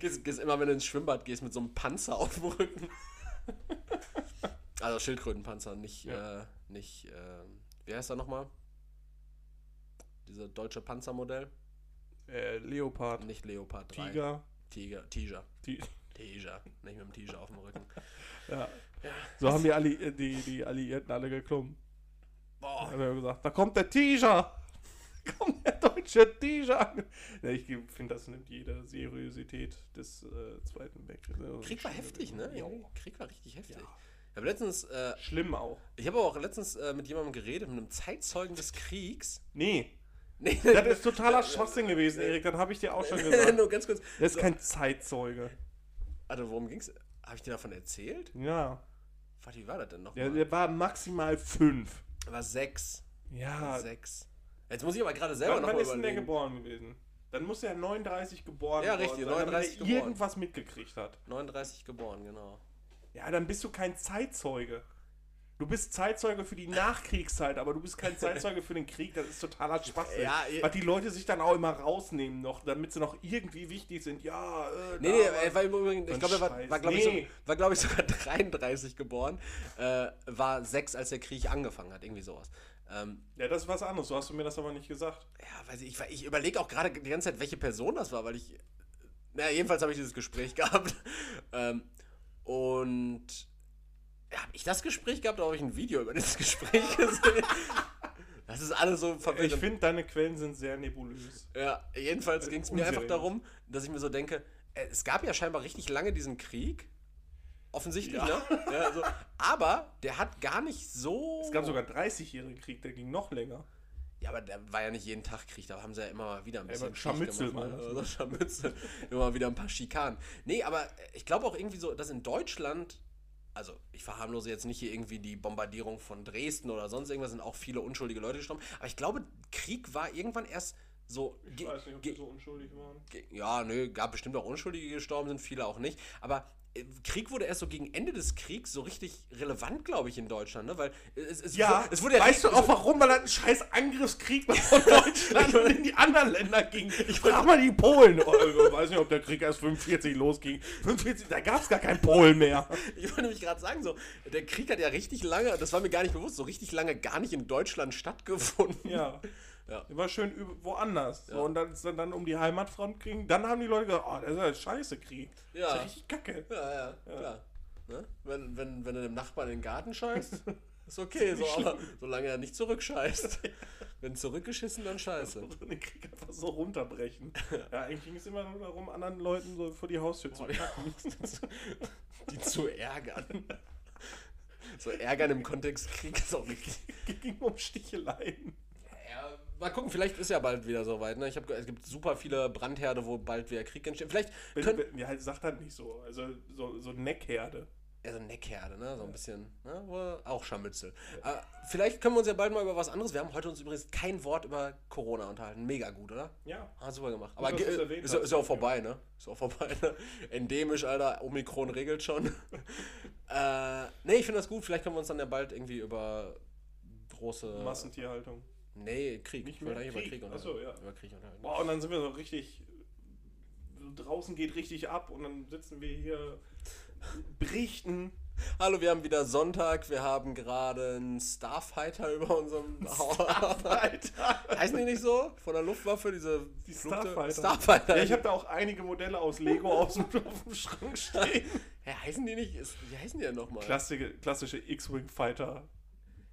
Gehst, gehst immer, wenn du ins Schwimmbad gehst, mit so einem Panzer auf dem Rücken. also Schildkrötenpanzer, nicht, Ja. äh, nicht, ähm, wie heißt er nochmal? Dieser deutsche Panzermodell? Äh, Leopard, Nicht Leopard 3. Tiger. Tiger. Tiger. Die, Tiger. Nicht mit dem Tiger auf dem Rücken. [LAUGHS] ja. So haben die, Alli äh, die, die Alliierten alle geklungen. Boah. Wir gesagt, da kommt der Tiger. [LAUGHS] Da kommt der deutsche Tiger. Ja, ich finde, das nimmt jede Seriosität des äh, Zweiten Weltkriegs. Krieg war heftig, ne? Ja. Krieg war richtig heftig. Ja. Ich habe letztens, äh, Schlimm auch. ich habe auch letztens äh, mit jemandem geredet, mit einem Zeitzeugen des Kriegs. Nee, Nee, [LAUGHS] das ist totaler Schwachsinn gewesen, Erik. Das habe ich dir auch schon [LAUGHS] gesagt. Nur ganz kurz. Das ist kein Zeitzeuge. Alter, worum ging's? Habe ich dir davon erzählt? Ja. Warte, wie war das denn noch? Der, mal? der war maximal fünf. War sechs. Ja. Sechs. Jetzt muss ich aber gerade selber Wann, noch wann mal ist denn der geboren gewesen? Dann muss er 39 geboren Ja, richtig, sein, damit 39 er geboren. irgendwas mitgekriegt hat. 39 geboren, genau. Ja, dann bist du kein Zeitzeuge. Du bist Zeitzeuge für die Nachkriegszeit, aber du bist kein Zeitzeuge für den Krieg. Das ist totaler Schwachsinn. Ja, Weil die Leute sich dann auch immer rausnehmen noch, damit sie noch irgendwie wichtig sind. Ja, äh, Nee, nee, war- er war im Übrigen, ich So glaube, er war, war glaube ich, Nee. so, war, glaub ich, sogar [LAUGHS] 33 geboren. Äh, war sechs, als der Krieg angefangen hat, irgendwie sowas. Ähm, ja, das ist was anderes. So hast du mir das aber nicht gesagt. ja, weiß ich, ich, ich überlege auch gerade die ganze Zeit, welche Person das war, weil ich. Na, jedenfalls habe ich dieses Gespräch [LAUGHS] gehabt. ähm, und. Ja, habe ich das Gespräch gehabt oder habe ich ein Video über dieses Gespräch [LAUGHS] gesehen? das ist alles so Ich verwirrend. finde, deine Quellen sind sehr nebulös. Ja, jedenfalls ging es mir einfach darum, dass ich mir so denke, äh, es gab ja scheinbar richtig lange diesen Krieg. Offensichtlich, Ja. ne? Ja, also, aber der hat gar nicht so. Es gab sogar einen 30-jährigen Krieg, der ging noch länger. Ja, aber der war ja nicht jeden Tag Krieg, da haben sie ja immer mal wieder ein Ja, bisschen aber Scharmützel, gemacht, meinst ne? du? Also Scharmützel. [LAUGHS] immer mal wieder ein paar Schikanen. Nee, aber ich glaube auch irgendwie so, dass in Deutschland, also ich verharmlose jetzt nicht hier irgendwie die Bombardierung von Dresden oder sonst irgendwas, sind auch viele unschuldige Leute gestorben, aber ich glaube, Krieg war irgendwann erst so. Ich weiß nicht, ob die so unschuldig waren. Ja, nö, gab bestimmt auch Unschuldige, die gestorben sind, viele auch nicht. Aber Krieg wurde erst so gegen Ende des Kriegs so richtig relevant, glaube ich, in Deutschland, ne? Weil es, es, Ja, es wurde ja weißt du auch warum? Weil einen scheiß Angriffskrieg [LAUGHS] von Deutschland und in die anderen Länder ging. Ich frag mal die Polen. Oh, ich weiß nicht, ob der Krieg erst 45 losging. 45, da gab es gar keinen Polen mehr. Ich wollte nämlich gerade sagen, so, der Krieg hat ja richtig lange, das war mir gar nicht bewusst, so richtig lange gar nicht in Deutschland stattgefunden. Ja. Ja. War schön woanders. Ja. So, und als dann, dann um die Heimatfront ging, dann haben die Leute gesagt, oh, das ist ja scheiße Krieg. Ja. Das ist ja richtig kacke. Ja, ja, klar. Ne? Wenn, wenn, wenn du dem Nachbarn in den Garten scheißt, [LAUGHS] ist okay, so, aber solange er nicht zurückscheißt. [LAUGHS] Wenn zurückgeschissen, dann scheiße. [LAUGHS] Den Krieg einfach so runterbrechen. Ja, eigentlich ging es immer nur darum, anderen Leuten so vor die Haustür zu kacken. Die zu ärgern. So ärgern im Kontext Krieg ist auch richtig. ging um Sticheleien. Ja, mal gucken, vielleicht ist ja bald wieder soweit. Ne? Ich hab, es gibt super viele Brandherde, wo bald wieder Krieg entsteht. Vielleicht können. Ja, sagt halt nicht so. Also so, so Neckherde. Ja, so Neckherde, ne? So ein bisschen, ne? Auch Scharmützel. Aber vielleicht können wir uns ja bald mal über was anderes. Wir haben heute uns übrigens kein Wort über Corona unterhalten. Mega gut, oder? Ja. Ah, super gemacht. Aber erwähnt ist, ja- ist ja auch vorbei, ne? Ist auch vorbei, ne? Endemisch, Alter. Omikron regelt schon. [LAUGHS] äh, nee, ich finde das gut. Vielleicht können wir uns dann ja bald irgendwie über große. Massentierhaltung. Nee, Krieg. Nicht mehr? eigentlich über Krieg. Krieg Ach so, unterhalten. ja. Über Krieg. Boah, und dann sind wir so richtig. Draußen geht richtig ab und dann sitzen wir hier, berichten. Hallo, wir haben wieder Sonntag. Wir haben gerade einen Starfighter über unserem Starfighter. [LAUGHS] Heißen die nicht so? Von der Luftwaffe, diese Die Flugte- Starfighter. Starfighter. Ja, ich habe da auch einige Modelle aus Lego [LAUGHS] aus dem, auf dem Schrank stehen. Hä, heißen die nicht? Wie heißen die denn nochmal? Klassische, klassische X-Wing-Fighter. Ja,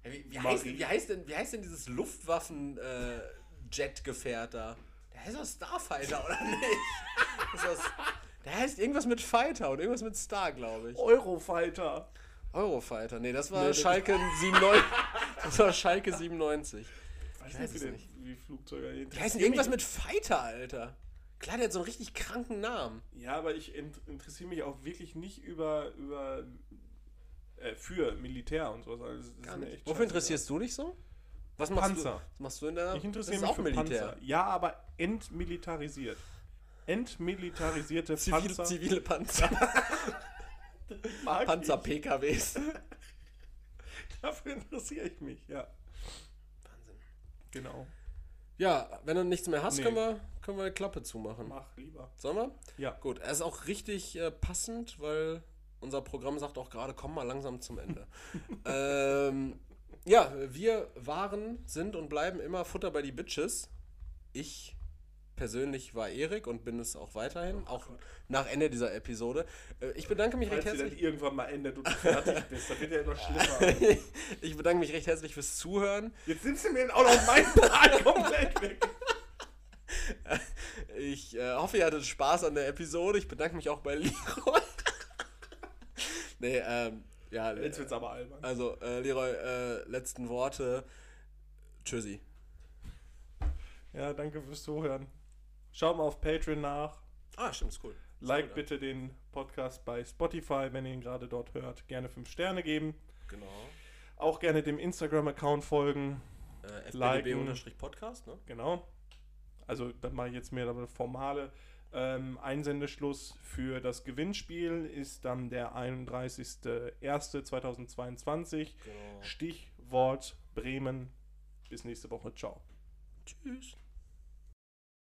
wie, wie, heißt, wie, heißt denn, wie heißt denn dieses Luftwaffen-Jet-Gefährt da? Der heißt doch Starfighter, oder nicht? [LAUGHS] Ist das, der heißt irgendwas mit Fighter und irgendwas mit Star, glaube ich. Eurofighter. Eurofighter. Nee, das war Nee, das- Schalke 97. [LAUGHS] Das war Schalke 97. Ich weiß, weiß nicht, wie, nicht. wie Flugzeuge Die heißen irgendwas mit Fighter, Alter. Klar, der hat so einen richtig kranken Namen. Ja, aber ich int interessiere mich auch wirklich nicht über, über äh, für Militär und sowas. Also, das ist Gar mir nicht. echt Wofür interessierst du dich so? Was machst Panzer. du? Was machst du in der Ich interessiere mich auch für Militär. Panzer. Ja, aber entmilitarisiert. Entmilitarisierte [LAUGHS] Zivil, Panzer. Zivile Panzer. [LAUGHS] Panzer-PKWs. [LAUGHS] Dafür interessiere ich mich, ja. Wahnsinn. Genau. Ja, wenn du nichts mehr hast, Nee. können, wir, können wir die Klappe zumachen. Mach lieber. Sollen wir? Ja. Gut, er ist auch richtig äh, passend, weil unser Programm sagt auch gerade, komm mal langsam zum Ende. [LAUGHS] ähm, ja, wir waren, sind und bleiben immer Futter bei die Bitches. Ich persönlich war Erik und bin es auch weiterhin, auch nach Ende dieser Episode. Äh, ich bedanke mich recht Falls sie dann herzlich. irgendwann mal endet und du fertig bist, dann wird ja noch schlimmer. [LAUGHS] ich bedanke mich recht herzlich fürs Zuhören. Jetzt nimmst du mir auch noch meinen [LAUGHS] Part komplett weg. Ich äh, hoffe, ihr hattet Spaß an der Episode. Ich bedanke mich auch bei Leroy. Nee, ähm, ja, Jetzt wird's aber albern. also äh, Leroy, äh, letzten Worte. Tschüssi. Ja, danke fürs Zuhören. Schaut mal auf Patreon nach. Ah, stimmt, ist cool. Like bitte den Podcast bei Spotify, wenn ihr ihn gerade dort hört. Gerne 5 Sterne geben. Genau. Auch gerne dem Instagram-Account folgen. Äh, Liken. FBDB-Podcast, ne? Genau. Also, dann mache ich jetzt mehr aber formale. Ähm, Einsendeschluss für das Gewinnspiel ist dann der 31.01.2022. Genau. Stichwort Bremen. Bis nächste Woche. Ciao. Tschüss.